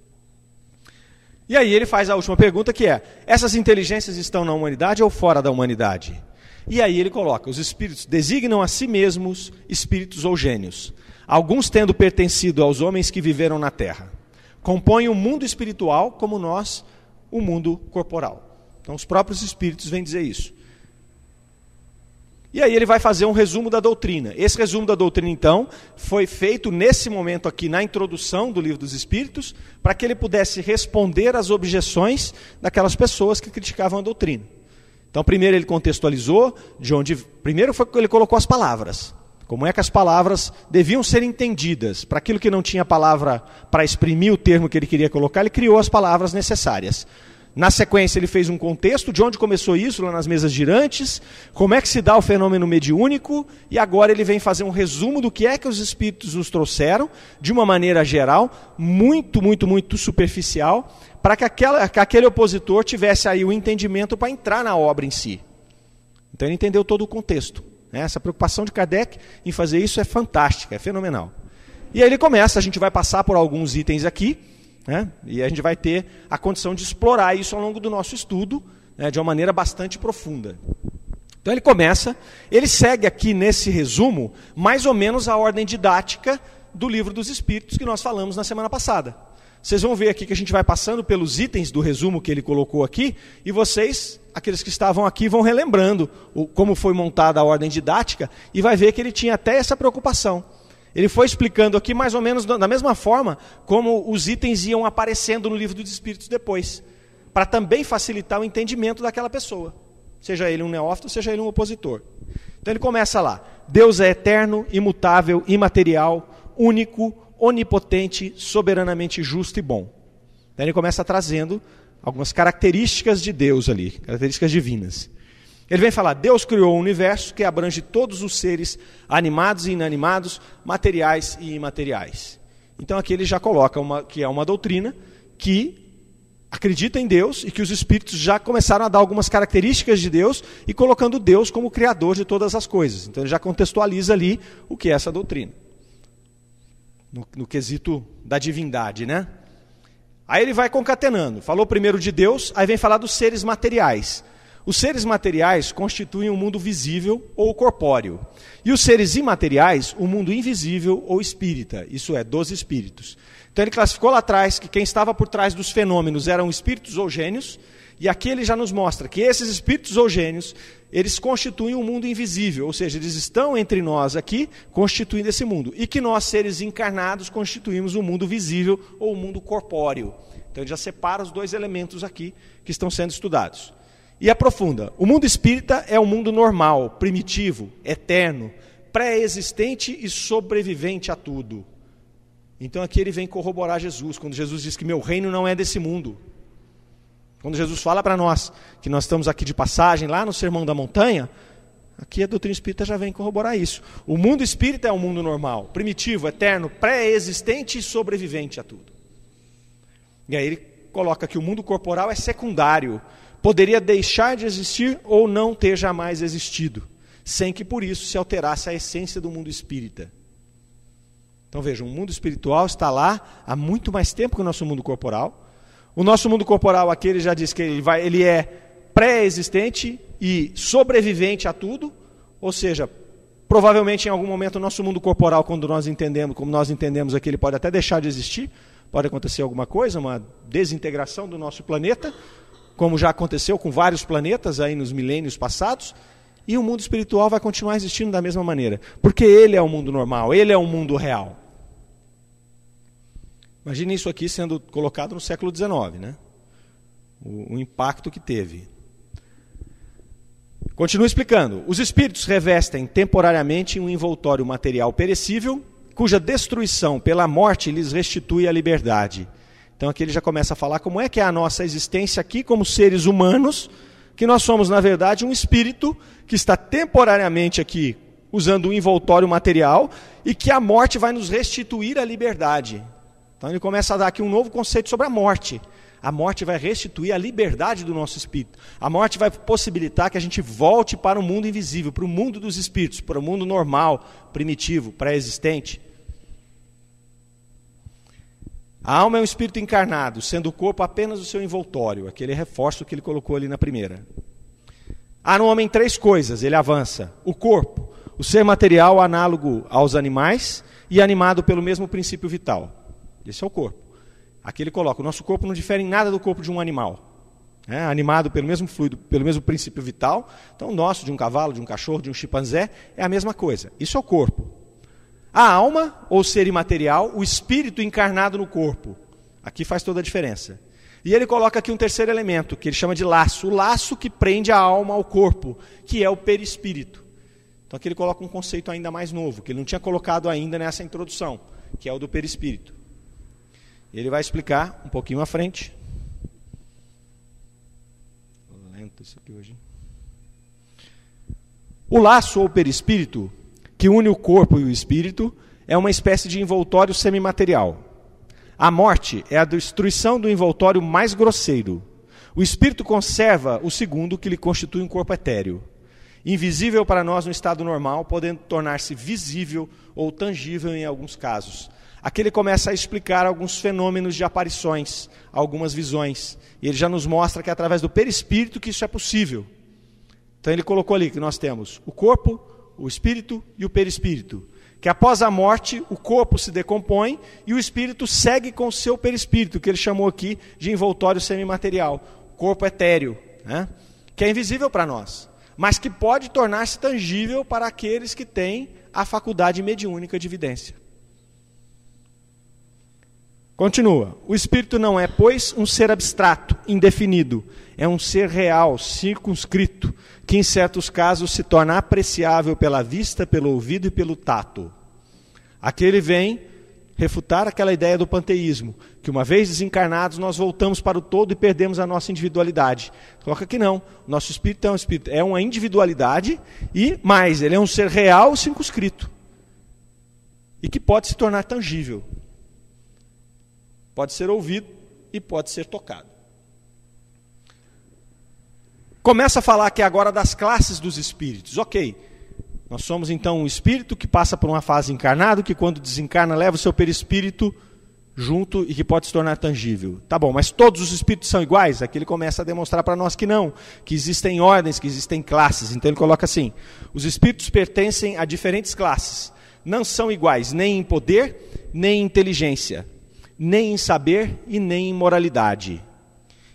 E aí ele faz a última pergunta que é: essas inteligências estão na humanidade ou fora da humanidade? E aí ele coloca: os espíritos designam a si mesmos espíritos ou gênios, alguns tendo pertencido aos homens que viveram na terra. Compõem o mundo espiritual como nós, o mundo corporal. Então os próprios espíritos vêm dizer isso. E aí ele vai fazer um resumo da doutrina. Esse resumo da doutrina, então, foi feito nesse momento aqui, na introdução do livro dos Espíritos, para que ele pudesse responder às objeções daquelas pessoas que criticavam a doutrina. Então, primeiro ele contextualizou, de onde. Primeiro foi ele colocou as palavras. Como é que as palavras deviam ser entendidas? Para aquilo que não tinha palavra para exprimir o termo que ele queria colocar, ele criou as palavras necessárias. Na sequência, ele fez um contexto de onde começou isso, lá nas mesas girantes, como é que se dá o fenômeno mediúnico, e agora ele vem fazer um resumo do que é que os espíritos nos trouxeram, de uma maneira geral, muito, muito, muito superficial, para que, que aquele opositor tivesse aí o entendimento para entrar na obra em si. Então ele entendeu todo o contexto. Né? Essa preocupação de Kardec em fazer isso é fantástica, é fenomenal. E aí ele começa, a gente vai passar por alguns itens aqui, né? e a gente vai ter a condição de explorar isso ao longo do nosso estudo, né? de uma maneira bastante profunda. Então ele começa, ele segue aqui nesse resumo, mais ou menos a ordem didática do livro dos Espíritos que nós falamos na semana passada. Vocês vão ver aqui que a gente vai passando pelos itens do resumo que ele colocou aqui, e vocês, aqueles que estavam aqui, vão relembrando o, como foi montada a ordem didática, e vai ver que ele tinha até essa preocupação. Ele foi explicando aqui mais ou menos da mesma forma como os itens iam aparecendo no livro dos Espíritos depois, para também facilitar o entendimento daquela pessoa, seja ele um neófito, seja ele um opositor. Então ele começa lá: Deus é eterno, imutável, imaterial, único, onipotente, soberanamente justo e bom. Daí ele começa trazendo algumas características de Deus ali, características divinas. Ele vem falar: Deus criou um universo que abrange todos os seres animados e inanimados, materiais e imateriais. Então aqui ele já coloca uma, que é uma doutrina que acredita em Deus e que os espíritos já começaram a dar algumas características de Deus e colocando Deus como criador de todas as coisas. Então ele já contextualiza ali o que é essa doutrina no, no quesito da divindade, né? Aí ele vai concatenando. Falou primeiro de Deus, aí vem falar dos seres materiais. Os seres materiais constituem o um mundo visível ou corpóreo. E os seres imateriais, o um mundo invisível ou espírita, isso é, dos espíritos. Então ele classificou lá atrás que quem estava por trás dos fenômenos eram espíritos ou gênios, e aqui ele já nos mostra que esses espíritos ou gênios, eles constituem um mundo invisível, ou seja, eles estão entre nós aqui, constituindo esse mundo. E que nós, seres encarnados, constituímos o um mundo visível ou o um mundo corpóreo. Então ele já separa os dois elementos aqui que estão sendo estudados. E aprofunda. O mundo espírita é um mundo normal, primitivo, eterno, pré-existente e sobrevivente a tudo. Então aqui ele vem corroborar Jesus, quando Jesus diz que meu reino não é desse mundo. Quando Jesus fala para nós que nós estamos aqui de passagem, lá no Sermão da Montanha, aqui a doutrina espírita já vem corroborar isso. O mundo espírita é um mundo normal, primitivo, eterno, pré-existente e sobrevivente a tudo. E aí ele coloca que o mundo corporal é secundário, poderia deixar de existir ou não ter jamais existido, sem que por isso se alterasse a essência do mundo espírita. Então vejam, o mundo espiritual está lá há muito mais tempo que o nosso mundo corporal o nosso mundo corporal aqui, ele já diz que ele, vai, ele é pré-existente e sobrevivente a tudo, ou seja, provavelmente em algum momento o nosso mundo corporal, quando nós entendemos, como nós entendemos aqui, ele pode até deixar de existir, pode acontecer alguma coisa, uma desintegração do nosso planeta, como já aconteceu com vários planetas aí nos milênios passados, e o mundo espiritual vai continuar existindo da mesma maneira, porque ele é o mundo normal, ele é o mundo real. Imagine isso aqui sendo colocado no século XIX, né? O, o impacto que teve. Continuo explicando. Os espíritos revestem temporariamente um envoltório material perecível, cuja destruição pela morte lhes restitui a liberdade. Então aqui ele já começa a falar como é que é a nossa existência aqui como seres humanos, que nós somos, na verdade, um espírito que está temporariamente aqui usando um envoltório material e que a morte vai nos restituir a liberdade. Então ele começa a dar aqui um novo conceito sobre a morte. A morte vai restituir a liberdade do nosso espírito. A morte vai possibilitar que a gente volte para o mundo invisível, para o mundo dos espíritos, para o mundo normal, primitivo, pré-existente. A alma é um espírito encarnado, sendo o corpo apenas o seu envoltório, aquele reforço que ele colocou ali na primeira. Há no homem três coisas, ele avança: o corpo, o ser material análogo aos animais e animado pelo mesmo princípio vital. Esse é o corpo. Aqui ele coloca: o nosso corpo não difere em nada do corpo de um animal. É, animado pelo mesmo fluido, pelo mesmo princípio vital. Então, o nosso, de um cavalo, de um cachorro, de um chimpanzé, é a mesma coisa. Isso é o corpo. A alma, ou ser imaterial, o espírito encarnado no corpo. Aqui faz toda a diferença. E ele coloca aqui um terceiro elemento, que ele chama de laço. O laço que prende a alma ao corpo, que é o perispírito. Então aqui ele coloca um conceito ainda mais novo, que ele não tinha colocado ainda nessa introdução, que é o do perispírito. Ele vai explicar um pouquinho à frente. Lento isso aqui hoje. O laço ou perispírito, que une o corpo e o espírito, é uma espécie de envoltório semimaterial. A morte é a destruição do envoltório mais grosseiro. O espírito conserva o segundo, que lhe constitui um corpo etéreo. Invisível para nós no estado normal, podendo tornar-se visível ou tangível em alguns casos. Aqui ele começa a explicar alguns fenômenos de aparições, algumas visões. E ele já nos mostra que é através do perispírito que isso é possível. Então ele colocou ali que nós temos o corpo, o espírito e o perispírito. Que após a morte, o corpo se decompõe e o espírito segue com o seu perispírito, que ele chamou aqui de envoltório semimaterial, corpo etéreo, né? que é invisível para nós, mas que pode tornar-se tangível para aqueles que têm a faculdade mediúnica de evidência. Continua. O espírito não é, pois, um ser abstrato, indefinido. É um ser real, circunscrito, que em certos casos se torna apreciável pela vista, pelo ouvido e pelo tato. Aqui ele vem refutar aquela ideia do panteísmo, que uma vez desencarnados nós voltamos para o todo e perdemos a nossa individualidade. Coloca que não. Nosso espírito é um espírito, é uma individualidade e mais, ele é um ser real circunscrito. E que pode se tornar tangível. Pode ser ouvido e pode ser tocado. Começa a falar aqui agora das classes dos espíritos. Ok, nós somos então um espírito que passa por uma fase encarnado, que quando desencarna leva o seu perispírito junto e que pode se tornar tangível. Tá bom, mas todos os espíritos são iguais? Aqui ele começa a demonstrar para nós que não, que existem ordens, que existem classes. Então ele coloca assim: os espíritos pertencem a diferentes classes. Não são iguais nem em poder, nem em inteligência, nem em saber e nem em moralidade.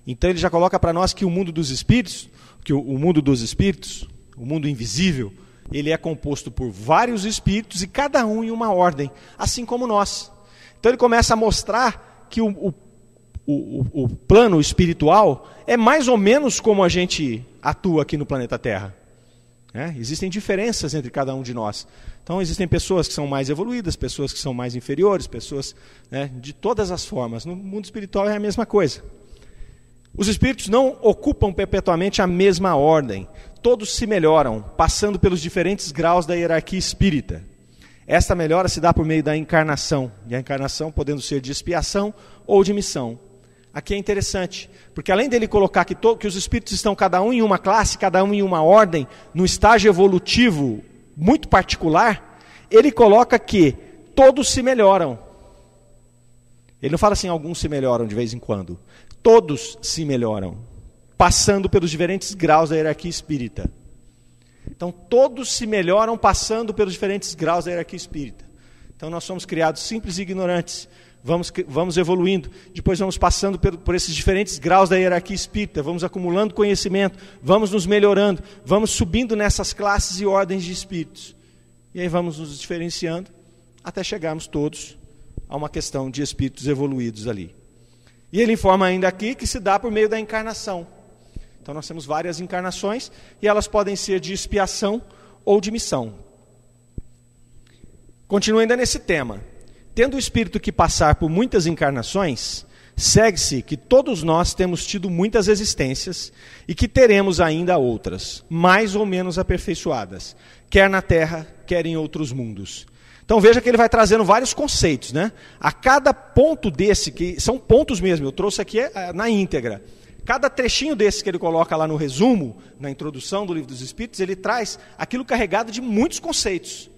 Então ele já coloca para nós que o mundo dos espíritos, que o, mundo dos espíritos, o mundo invisível, ele é composto por vários espíritos e cada um em uma ordem, assim como nós. Então ele começa a mostrar que o, o, o, o plano espiritual é mais ou menos como a gente atua aqui no planeta Terra. É, existem diferenças entre cada um de nós. Então, existem pessoas que são mais evoluídas, pessoas que são mais inferiores, pessoas né, de todas as formas. No mundo espiritual é a mesma coisa. Os espíritos não ocupam perpetuamente a mesma ordem. Todos se melhoram, passando pelos diferentes graus da hierarquia espírita. Esta melhora se dá por meio da encarnação, e a encarnação podendo ser de expiação ou de missão. Aqui é interessante, porque além dele colocar que, to, que os espíritos estão cada um em uma classe, cada um em uma ordem, no estágio evolutivo muito particular, ele coloca que todos se melhoram. Ele não fala assim, alguns se melhoram de vez em quando. Todos se melhoram, passando pelos diferentes graus da hierarquia espírita. Então, todos se melhoram passando pelos diferentes graus da hierarquia espírita. Então, nós somos criados simples e ignorantes. Vamos, vamos evoluindo, depois vamos passando por, por esses diferentes graus da hierarquia espírita, vamos acumulando conhecimento, vamos nos melhorando, vamos subindo nessas classes e ordens de espíritos. E aí vamos nos diferenciando até chegarmos todos a uma questão de espíritos evoluídos ali. E ele informa ainda aqui que se dá por meio da encarnação. Então nós temos várias encarnações e elas podem ser de expiação ou de missão. Continua ainda nesse tema. Tendo o espírito que passar por muitas encarnações, segue-se que todos nós temos tido muitas existências e que teremos ainda outras, mais ou menos aperfeiçoadas, quer na terra, quer em outros mundos. Então veja que ele vai trazendo vários conceitos, né? A cada ponto desse, que são pontos mesmo, eu trouxe aqui é, na íntegra. Cada trechinho desse que ele coloca lá no resumo, na introdução do livro dos Espíritos, ele traz aquilo carregado de muitos conceitos.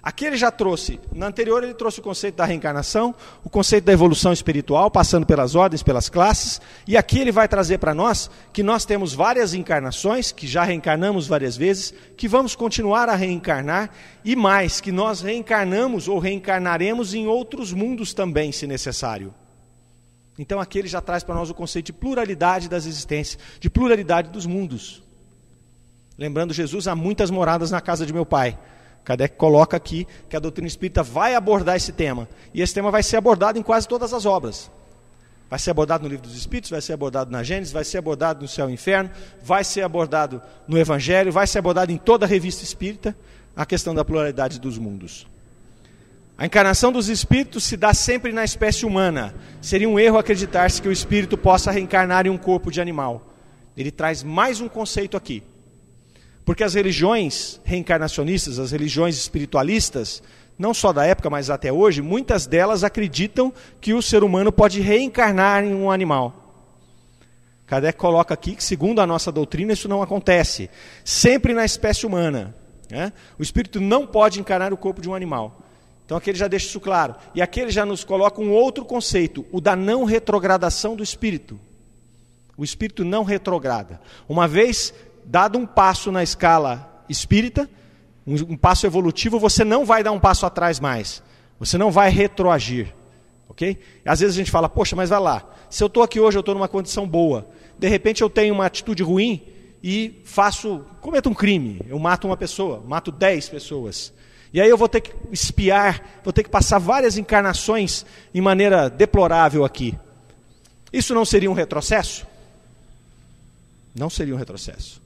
Aqui ele já trouxe, na anterior ele trouxe o conceito da reencarnação, o conceito da evolução espiritual, passando pelas ordens, pelas classes, e aqui ele vai trazer para nós que nós temos várias encarnações, que já reencarnamos várias vezes, que vamos continuar a reencarnar, e mais, que nós reencarnamos ou reencarnaremos em outros mundos também, se necessário. Então aqui ele já traz para nós o conceito de pluralidade das existências, de pluralidade dos mundos. Lembrando, Jesus há muitas moradas na casa de meu pai. Kardec coloca aqui que a doutrina espírita vai abordar esse tema. E esse tema vai ser abordado em quase todas as obras. Vai ser abordado no Livro dos Espíritos, vai ser abordado na Gênesis, vai ser abordado no Céu e Inferno, vai ser abordado no Evangelho, vai ser abordado em toda a revista espírita a questão da pluralidade dos mundos. A encarnação dos espíritos se dá sempre na espécie humana. Seria um erro acreditar-se que o espírito possa reencarnar em um corpo de animal. Ele traz mais um conceito aqui. Porque as religiões reencarnacionistas, as religiões espiritualistas, não só da época, mas até hoje, muitas delas acreditam que o ser humano pode reencarnar em um animal. Kardec coloca aqui que, segundo a nossa doutrina, isso não acontece. Sempre na espécie humana. Né? O espírito não pode encarnar o corpo de um animal. Então aqui ele já deixa isso claro. E aqui ele já nos coloca um outro conceito, o da não retrogradação do espírito. O espírito não retrograda. Uma vez dado um passo na escala espírita, um, um passo evolutivo, você não vai dar um passo atrás mais. Você não vai retroagir. Ok? Às vezes a gente fala, poxa, mas vai lá. Se eu estou aqui hoje, eu estou numa condição boa. De repente eu tenho uma atitude ruim e faço, cometo um crime. Eu mato uma pessoa, mato dez pessoas. E aí eu vou ter que espiar, vou ter que passar várias encarnações em maneira deplorável aqui. Isso não seria um retrocesso? Não seria um retrocesso.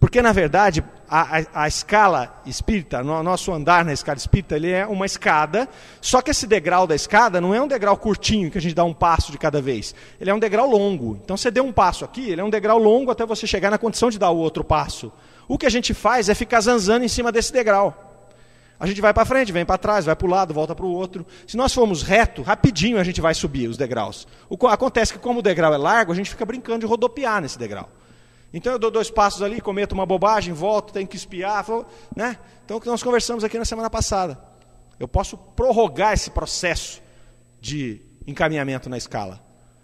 Porque, na verdade, a, a, a escala espírita, o nosso andar na escala espírita, ele é uma escada, só que esse degrau da escada não é um degrau curtinho, que a gente dá um passo de cada vez. Ele é um degrau longo. Então, você deu um passo aqui, ele é um degrau longo até você chegar na condição de dar o outro passo. O que a gente faz é ficar zanzando em cima desse degrau. A gente vai para frente, vem para trás, vai para o lado, volta para o outro. Se nós formos reto, rapidinho a gente vai subir os degraus. O, acontece que, como o degrau é largo, a gente fica brincando de rodopiar nesse degrau. Então eu dou dois passos ali, cometo uma bobagem, volto, tenho que espiar. Né? Então o que nós conversamos aqui na semana passada. Eu posso prorrogar esse processo de encaminhamento na escala.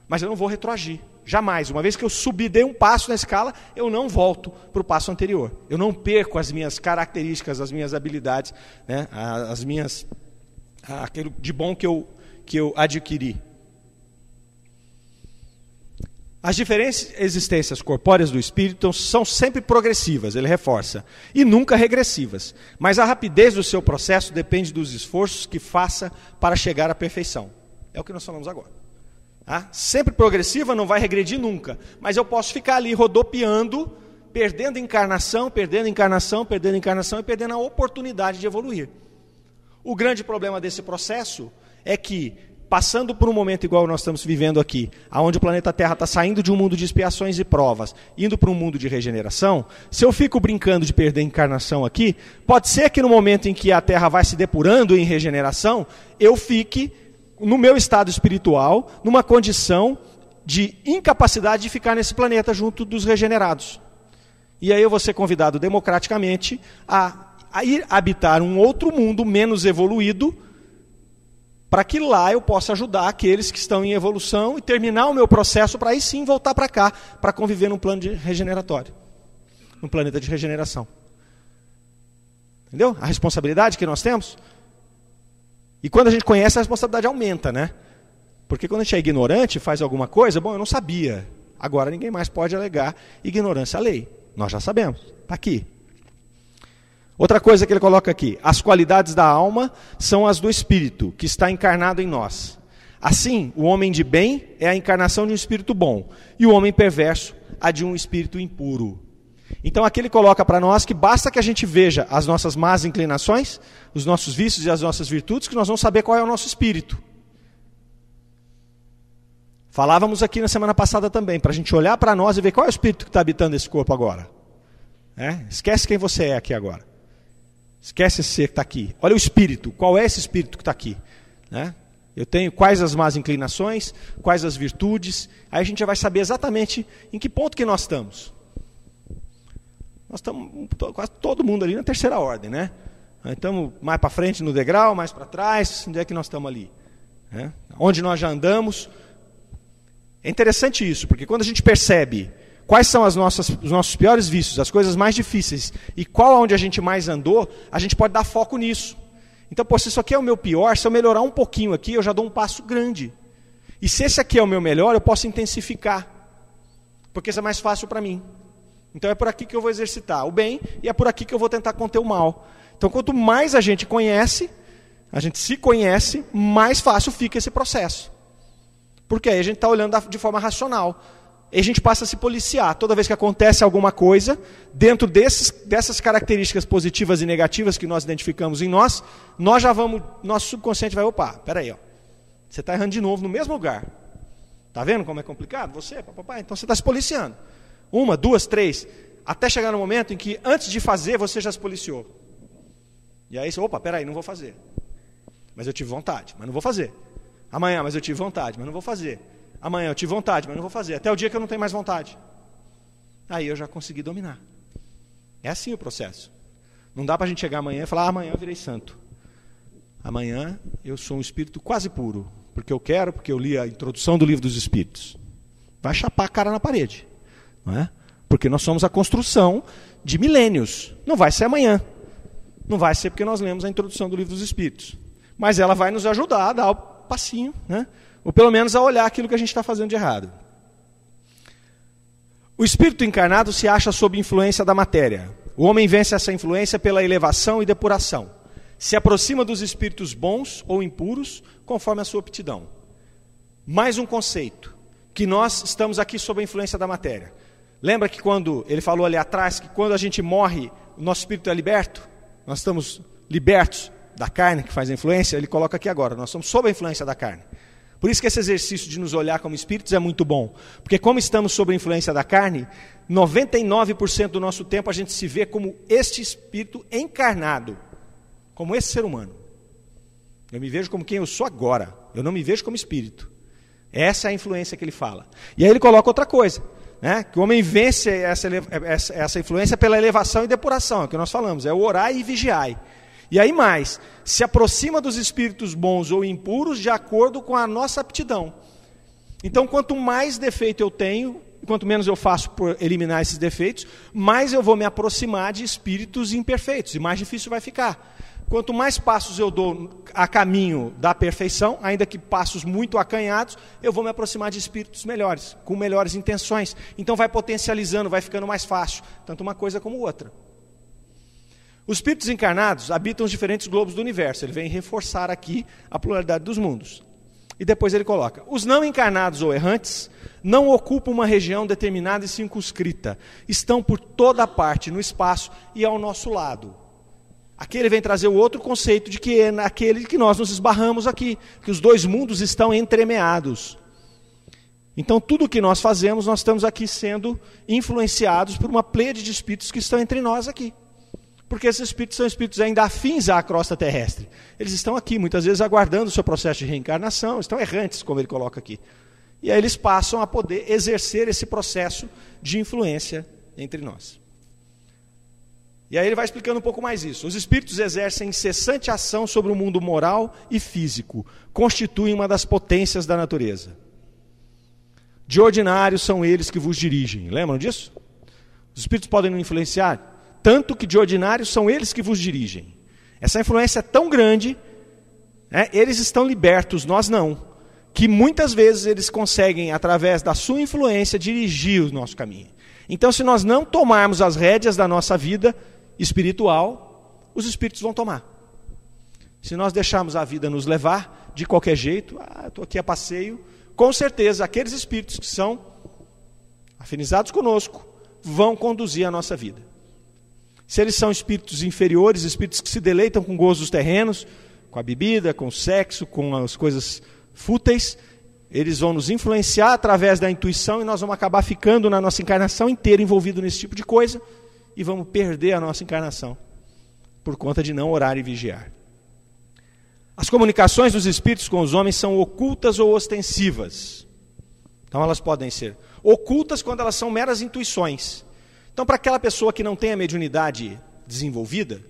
Mas eu não vou retroagir. Jamais. Uma vez que eu subi, dei um passo na escala, eu não volto para o passo anterior. Eu não perco as minhas características, as minhas habilidades, né? as minhas. aquilo de bom que eu, que eu adquiri. As diferentes existências corpóreas do espírito são sempre progressivas, ele reforça, e nunca regressivas. Mas a rapidez do seu processo depende dos esforços que faça para chegar à perfeição. É o que nós falamos agora. Ah, sempre progressiva, não vai regredir nunca. Mas eu posso ficar ali rodopiando, perdendo encarnação, perdendo encarnação, perdendo encarnação e perdendo a oportunidade de evoluir. O grande problema desse processo é que passando por um momento igual nós estamos vivendo aqui, onde o planeta Terra está saindo de um mundo de expiações e provas, indo para um mundo de regeneração, se eu fico brincando de perder encarnação aqui, pode ser que no momento em que a Terra vai se depurando em regeneração, eu fique no meu estado espiritual, numa condição de incapacidade de ficar nesse planeta junto dos regenerados. E aí eu vou ser convidado democraticamente a, a ir habitar um outro mundo menos evoluído, para que lá eu possa ajudar aqueles que estão em evolução e terminar o meu processo para aí sim voltar para cá, para conviver num plano de regeneratório, num planeta de regeneração. Entendeu? A responsabilidade que nós temos. E quando a gente conhece, a responsabilidade aumenta, né? Porque quando a gente é ignorante, faz alguma coisa, bom, eu não sabia. Agora ninguém mais pode alegar ignorância à lei. Nós já sabemos. Está aqui. Outra coisa que ele coloca aqui: as qualidades da alma são as do espírito, que está encarnado em nós. Assim, o homem de bem é a encarnação de um espírito bom, e o homem perverso, a de um espírito impuro. Então aqui ele coloca para nós que basta que a gente veja as nossas más inclinações, os nossos vícios e as nossas virtudes, que nós vamos saber qual é o nosso espírito. Falávamos aqui na semana passada também, para a gente olhar para nós e ver qual é o espírito que está habitando esse corpo agora. É? Esquece quem você é aqui agora. Esquece esse ser que está aqui. Olha o espírito. Qual é esse espírito que está aqui? Né? Eu tenho quais as más inclinações, quais as virtudes. Aí a gente já vai saber exatamente em que ponto que nós estamos. Nós estamos quase todo mundo ali na terceira ordem, né? Estamos mais para frente no degrau, mais para trás, onde é que nós estamos ali? É? Onde nós já andamos. É interessante isso, porque quando a gente percebe quais são as nossas, os nossos piores vícios, as coisas mais difíceis, e qual onde a gente mais andou, a gente pode dar foco nisso. Então, pô, se isso aqui é o meu pior, se eu melhorar um pouquinho aqui, eu já dou um passo grande. E se esse aqui é o meu melhor, eu posso intensificar. Porque isso é mais fácil para mim. Então é por aqui que eu vou exercitar o bem e é por aqui que eu vou tentar conter o mal. Então, quanto mais a gente conhece, a gente se conhece, mais fácil fica esse processo. Porque aí a gente está olhando de forma racional. E a gente passa a se policiar. Toda vez que acontece alguma coisa, dentro desses, dessas características positivas e negativas que nós identificamos em nós, nós já vamos, nosso subconsciente vai, opa, peraí, ó, você está errando de novo no mesmo lugar. Está vendo como é complicado? Você, papai, então você está se policiando. Uma, duas, três, até chegar no momento em que antes de fazer você já se policiou. E aí você, opa, peraí, não vou fazer. Mas eu tive vontade, mas não vou fazer. Amanhã, mas eu tive vontade, mas não vou fazer. Amanhã eu tive vontade, mas não vou fazer. Até o dia que eu não tenho mais vontade. Aí eu já consegui dominar. É assim o processo. Não dá para a gente chegar amanhã e falar, ah, amanhã eu virei santo. Amanhã eu sou um espírito quase puro. Porque eu quero, porque eu li a introdução do livro dos espíritos. Vai chapar a cara na parede. Não é? Porque nós somos a construção de milênios. Não vai ser amanhã. Não vai ser porque nós lemos a introdução do livro dos espíritos. Mas ela vai nos ajudar a dar o passinho, né? Ou pelo menos a olhar aquilo que a gente está fazendo de errado. O espírito encarnado se acha sob influência da matéria. O homem vence essa influência pela elevação e depuração. Se aproxima dos espíritos bons ou impuros, conforme a sua aptidão. Mais um conceito, que nós estamos aqui sob a influência da matéria. Lembra que quando ele falou ali atrás que quando a gente morre, o nosso espírito é liberto? Nós estamos libertos da carne que faz a influência, ele coloca aqui agora, nós somos sob a influência da carne. Por isso que esse exercício de nos olhar como espíritos é muito bom. Porque como estamos sob a influência da carne, 99% do nosso tempo a gente se vê como este espírito encarnado, como esse ser humano. Eu me vejo como quem eu sou agora. Eu não me vejo como espírito. Essa é a influência que ele fala. E aí ele coloca outra coisa. Né? Que o homem vence essa, essa, essa influência pela elevação e depuração, é o que nós falamos, é o orar e vigiar. E aí mais, se aproxima dos espíritos bons ou impuros de acordo com a nossa aptidão. Então, quanto mais defeito eu tenho, quanto menos eu faço por eliminar esses defeitos, mais eu vou me aproximar de espíritos imperfeitos e mais difícil vai ficar. Quanto mais passos eu dou a caminho da perfeição, ainda que passos muito acanhados, eu vou me aproximar de espíritos melhores, com melhores intenções. Então vai potencializando, vai ficando mais fácil, tanto uma coisa como outra. Os espíritos encarnados habitam os diferentes globos do universo. Ele vem reforçar aqui a pluralidade dos mundos. E depois ele coloca: os não encarnados ou errantes não ocupam uma região determinada e circunscrita. Estão por toda parte no espaço e ao nosso lado. Aqui ele vem trazer o outro conceito de que é naquele que nós nos esbarramos aqui, que os dois mundos estão entremeados. Então, tudo o que nós fazemos, nós estamos aqui sendo influenciados por uma pleia de espíritos que estão entre nós aqui. Porque esses espíritos são espíritos ainda afins à crosta terrestre. Eles estão aqui, muitas vezes, aguardando o seu processo de reencarnação, estão errantes, como ele coloca aqui. E aí eles passam a poder exercer esse processo de influência entre nós. E aí ele vai explicando um pouco mais isso. Os espíritos exercem incessante ação sobre o mundo moral e físico, constituem uma das potências da natureza. De ordinário são eles que vos dirigem. Lembram disso? Os espíritos podem nos influenciar? Tanto que de ordinário são eles que vos dirigem. Essa influência é tão grande, né, eles estão libertos, nós não. que muitas vezes eles conseguem, através da sua influência, dirigir o nosso caminho. Então, se nós não tomarmos as rédeas da nossa vida espiritual, os espíritos vão tomar. Se nós deixarmos a vida nos levar de qualquer jeito, ah, estou aqui a passeio, com certeza aqueles espíritos que são afinizados conosco vão conduzir a nossa vida. Se eles são espíritos inferiores, espíritos que se deleitam com gozos terrenos, com a bebida, com o sexo, com as coisas fúteis, eles vão nos influenciar através da intuição e nós vamos acabar ficando na nossa encarnação inteira envolvido nesse tipo de coisa e vamos perder a nossa encarnação por conta de não orar e vigiar. As comunicações dos espíritos com os homens são ocultas ou ostensivas. Então elas podem ser ocultas quando elas são meras intuições. Então, para aquela pessoa que não tem a mediunidade desenvolvida,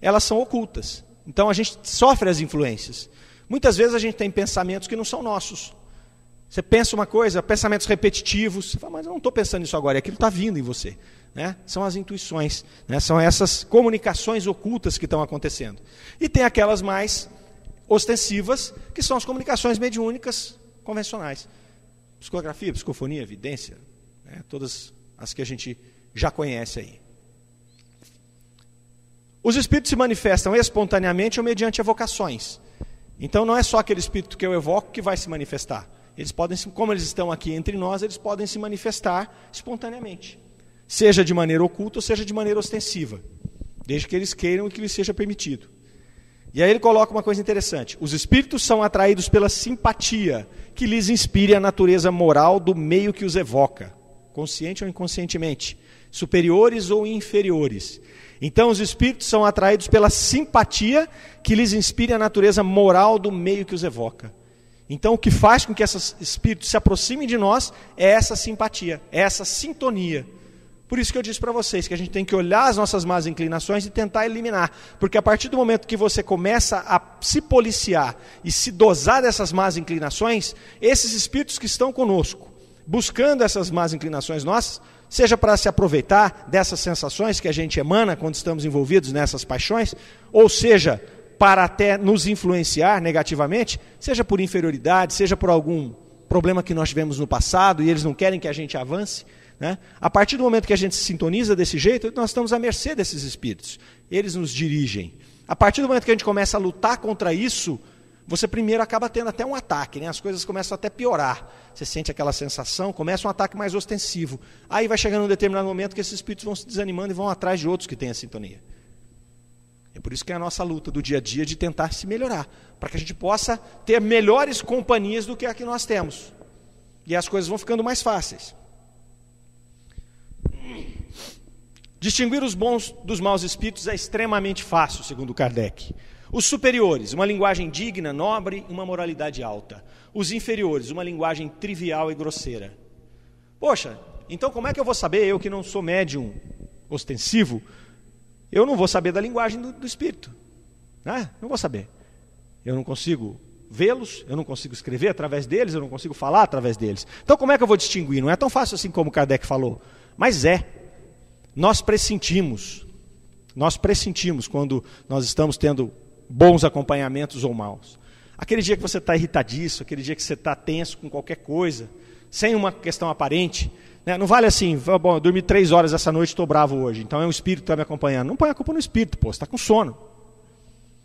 elas são ocultas. Então, a gente sofre as influências. Muitas vezes a gente tem pensamentos que não são nossos. Você pensa uma coisa, pensamentos repetitivos, você fala, mas eu não estou pensando nisso agora, aquilo está vindo em você. Né? São as intuições, né? são essas comunicações ocultas que estão acontecendo. E tem aquelas mais ostensivas, que são as comunicações mediúnicas convencionais. Psicografia, psicofonia, evidência, né? todas as que a gente já conhece aí. Os espíritos se manifestam espontaneamente ou mediante evocações. Então não é só aquele espírito que eu evoco que vai se manifestar. Eles podem, como eles estão aqui entre nós, eles podem se manifestar espontaneamente, seja de maneira oculta ou seja de maneira ostensiva, desde que eles queiram e que lhes seja permitido. E aí ele coloca uma coisa interessante: os espíritos são atraídos pela simpatia que lhes inspire a natureza moral do meio que os evoca, consciente ou inconscientemente superiores ou inferiores. Então, os espíritos são atraídos pela simpatia que lhes inspira a natureza moral do meio que os evoca. Então, o que faz com que esses espíritos se aproximem de nós é essa simpatia, é essa sintonia. Por isso que eu disse para vocês que a gente tem que olhar as nossas más inclinações e tentar eliminar. Porque a partir do momento que você começa a se policiar e se dosar dessas más inclinações, esses espíritos que estão conosco, buscando essas más inclinações nossas, seja para se aproveitar dessas sensações que a gente emana quando estamos envolvidos nessas paixões, ou seja, para até nos influenciar negativamente, seja por inferioridade, seja por algum problema que nós tivemos no passado e eles não querem que a gente avance. Né? A partir do momento que a gente se sintoniza desse jeito, nós estamos à mercê desses espíritos. Eles nos dirigem. A partir do momento que a gente começa a lutar contra isso, você primeiro acaba tendo até um ataque, né? as coisas começam até piorar. Você sente aquela sensação, começa um ataque mais ostensivo. Aí vai chegando um determinado momento que esses espíritos vão se desanimando e vão atrás de outros que têm a sintonia. É por isso que é a nossa luta do dia a dia de tentar se melhorar, para que a gente possa ter melhores companhias do que a que nós temos. E as coisas vão ficando mais fáceis. Distinguir os bons dos maus espíritos é extremamente fácil, segundo Kardec. Os superiores, uma linguagem digna, nobre, uma moralidade alta. Os inferiores, uma linguagem trivial e grosseira. Poxa, então como é que eu vou saber, eu que não sou médium ostensivo, eu não vou saber da linguagem do, do espírito. Né? Não vou saber. Eu não consigo vê-los, eu não consigo escrever através deles, eu não consigo falar através deles. Então como é que eu vou distinguir? Não é tão fácil assim como Kardec falou, mas é. Nós pressentimos, nós pressentimos quando nós estamos tendo bons acompanhamentos ou maus. Aquele dia que você está irritadiço, aquele dia que você está tenso com qualquer coisa, sem uma questão aparente, né? não vale assim, bom, eu dormi três horas essa noite, estou bravo hoje, então é um espírito que está me acompanhando. Não põe a culpa no espírito, pô, você está com sono.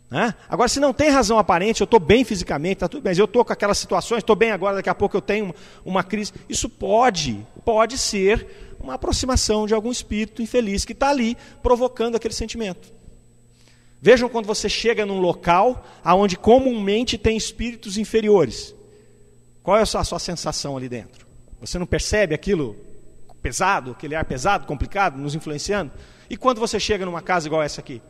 Né? Agora, se não tem razão aparente, eu estou bem fisicamente, está tudo bem, mas eu estou com aquelas situações, estou bem agora, daqui a pouco eu tenho uma, uma crise. Isso pode, pode ser uma aproximação de algum espírito infeliz que está ali provocando aquele sentimento. Vejam quando você chega num local onde comumente tem espíritos inferiores. Qual é a sua, a sua sensação ali dentro? Você não percebe aquilo pesado, aquele ar pesado, complicado, nos influenciando? E quando você chega numa casa igual essa aqui?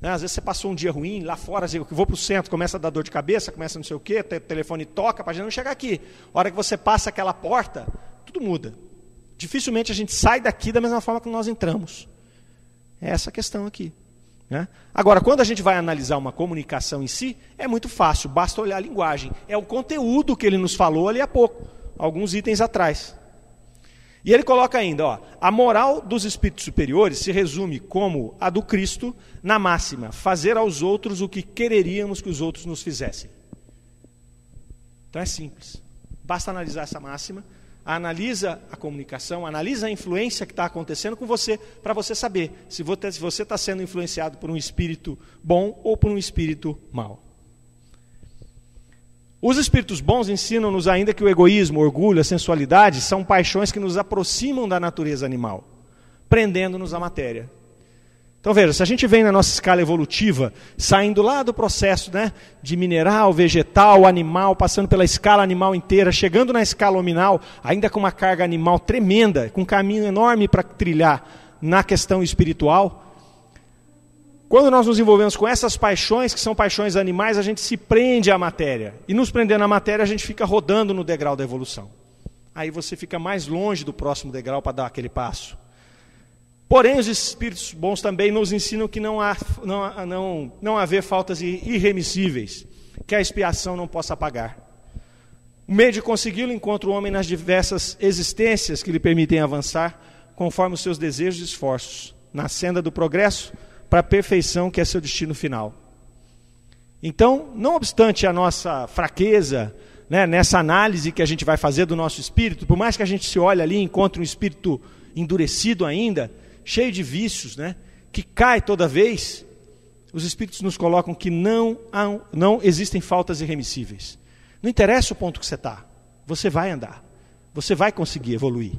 Né, às vezes você passou um dia ruim, lá fora, eu vou para o centro, começa a dar dor de cabeça, começa não sei o quê, o telefone toca, para a gente não chegar aqui. A hora que você passa aquela porta, tudo muda. Dificilmente a gente sai daqui da mesma forma que nós entramos. É essa a questão aqui. Né? Agora, quando a gente vai analisar uma comunicação em si, é muito fácil, basta olhar a linguagem. É o conteúdo que ele nos falou ali há pouco, alguns itens atrás. E ele coloca ainda, ó, a moral dos espíritos superiores se resume como a do Cristo na máxima: fazer aos outros o que quereríamos que os outros nos fizessem. Então é simples. Basta analisar essa máxima, analisa a comunicação, analisa a influência que está acontecendo com você, para você saber se você está sendo influenciado por um espírito bom ou por um espírito mau. Os espíritos bons ensinam-nos ainda que o egoísmo, o orgulho, a sensualidade são paixões que nos aproximam da natureza animal, prendendo-nos à matéria. Então veja, se a gente vem na nossa escala evolutiva, saindo lá do processo né, de mineral, vegetal, animal, passando pela escala animal inteira, chegando na escala hominal, ainda com uma carga animal tremenda, com um caminho enorme para trilhar na questão espiritual, quando nós nos envolvemos com essas paixões, que são paixões animais, a gente se prende à matéria. E nos prendendo à matéria, a gente fica rodando no degrau da evolução. Aí você fica mais longe do próximo degrau para dar aquele passo. Porém, os espíritos bons também nos ensinam que não há não, não, não haver faltas irremissíveis, que a expiação não possa pagar. O meio de consegui-lo encontra o homem nas diversas existências que lhe permitem avançar, conforme os seus desejos e esforços, na senda do progresso para a perfeição que é seu destino final. Então, não obstante a nossa fraqueza, né, nessa análise que a gente vai fazer do nosso espírito, por mais que a gente se olhe ali e encontre um espírito endurecido ainda, cheio de vícios, né? que cai toda vez, os Espíritos nos colocam que não, há, não existem faltas irremissíveis. Não interessa o ponto que você está, você vai andar, você vai conseguir evoluir.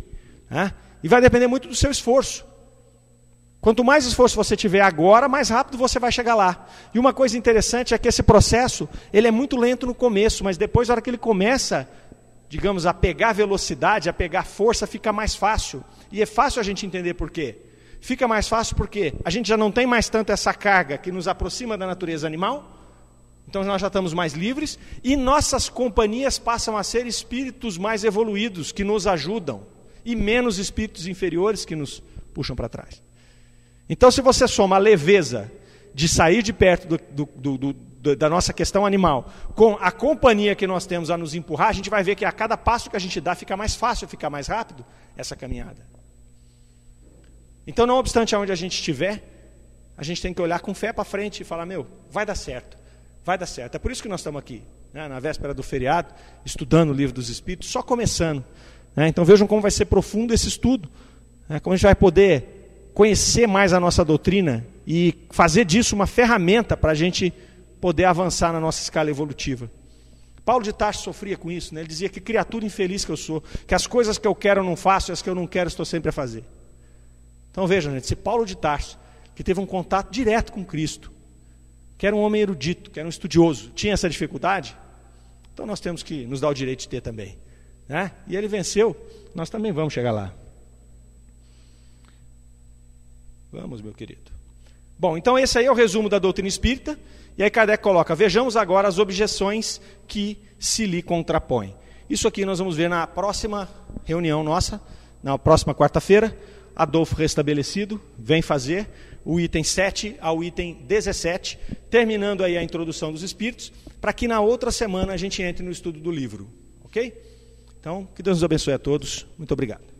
Né? E vai depender muito do seu esforço. Quanto mais esforço você tiver agora, mais rápido você vai chegar lá. E uma coisa interessante é que esse processo, ele é muito lento no começo, mas depois, na hora que ele começa, digamos, a pegar velocidade, a pegar força, fica mais fácil. E é fácil a gente entender por quê fica mais fácil porque a gente já não tem mais tanto essa carga que nos aproxima da natureza animal, então nós já estamos mais livres, e nossas companhias passam a ser espíritos mais evoluídos, que nos ajudam, e menos espíritos inferiores que nos puxam para trás. Então, se você soma a leveza de sair de perto do, do, do, da nossa questão animal com a companhia que nós temos a nos empurrar, a gente vai ver que a cada passo que a gente dá fica mais fácil, fica mais rápido essa caminhada. Então, não obstante aonde a gente estiver, a gente tem que olhar com fé para frente e falar: meu, vai dar certo, vai dar certo. É por isso que nós estamos aqui, né, na véspera do feriado, estudando o livro dos Espíritos, só começando. Né? Então, vejam como vai ser profundo esse estudo, né, como a gente vai poder conhecer mais a nossa doutrina e fazer disso uma ferramenta para a gente poder avançar na nossa escala evolutiva. Paulo de Tarso sofria com isso, né? ele dizia que criatura infeliz que eu sou, que as coisas que eu quero eu não faço e as que eu não quero estou sempre a fazer. Então vejam, gente, se Paulo de Tarso, que teve um contato direto com Cristo, que era um homem erudito, que era um estudioso, tinha essa dificuldade, então nós temos que nos dar o direito de ter também. Né? E ele venceu, nós também vamos chegar lá. Vamos, meu querido. Bom, então esse aí é o resumo da doutrina espírita. E aí Kardec coloca: vejamos agora as objeções que se lhe contrapõem. Isso aqui nós vamos ver na próxima reunião nossa, na próxima quarta-feira. Adolfo restabelecido, vem fazer o item 7 ao item 17, terminando aí a introdução dos espíritos, para que na outra semana a gente entre no estudo do livro, ok? Então, que Deus nos abençoe a todos. Muito obrigado.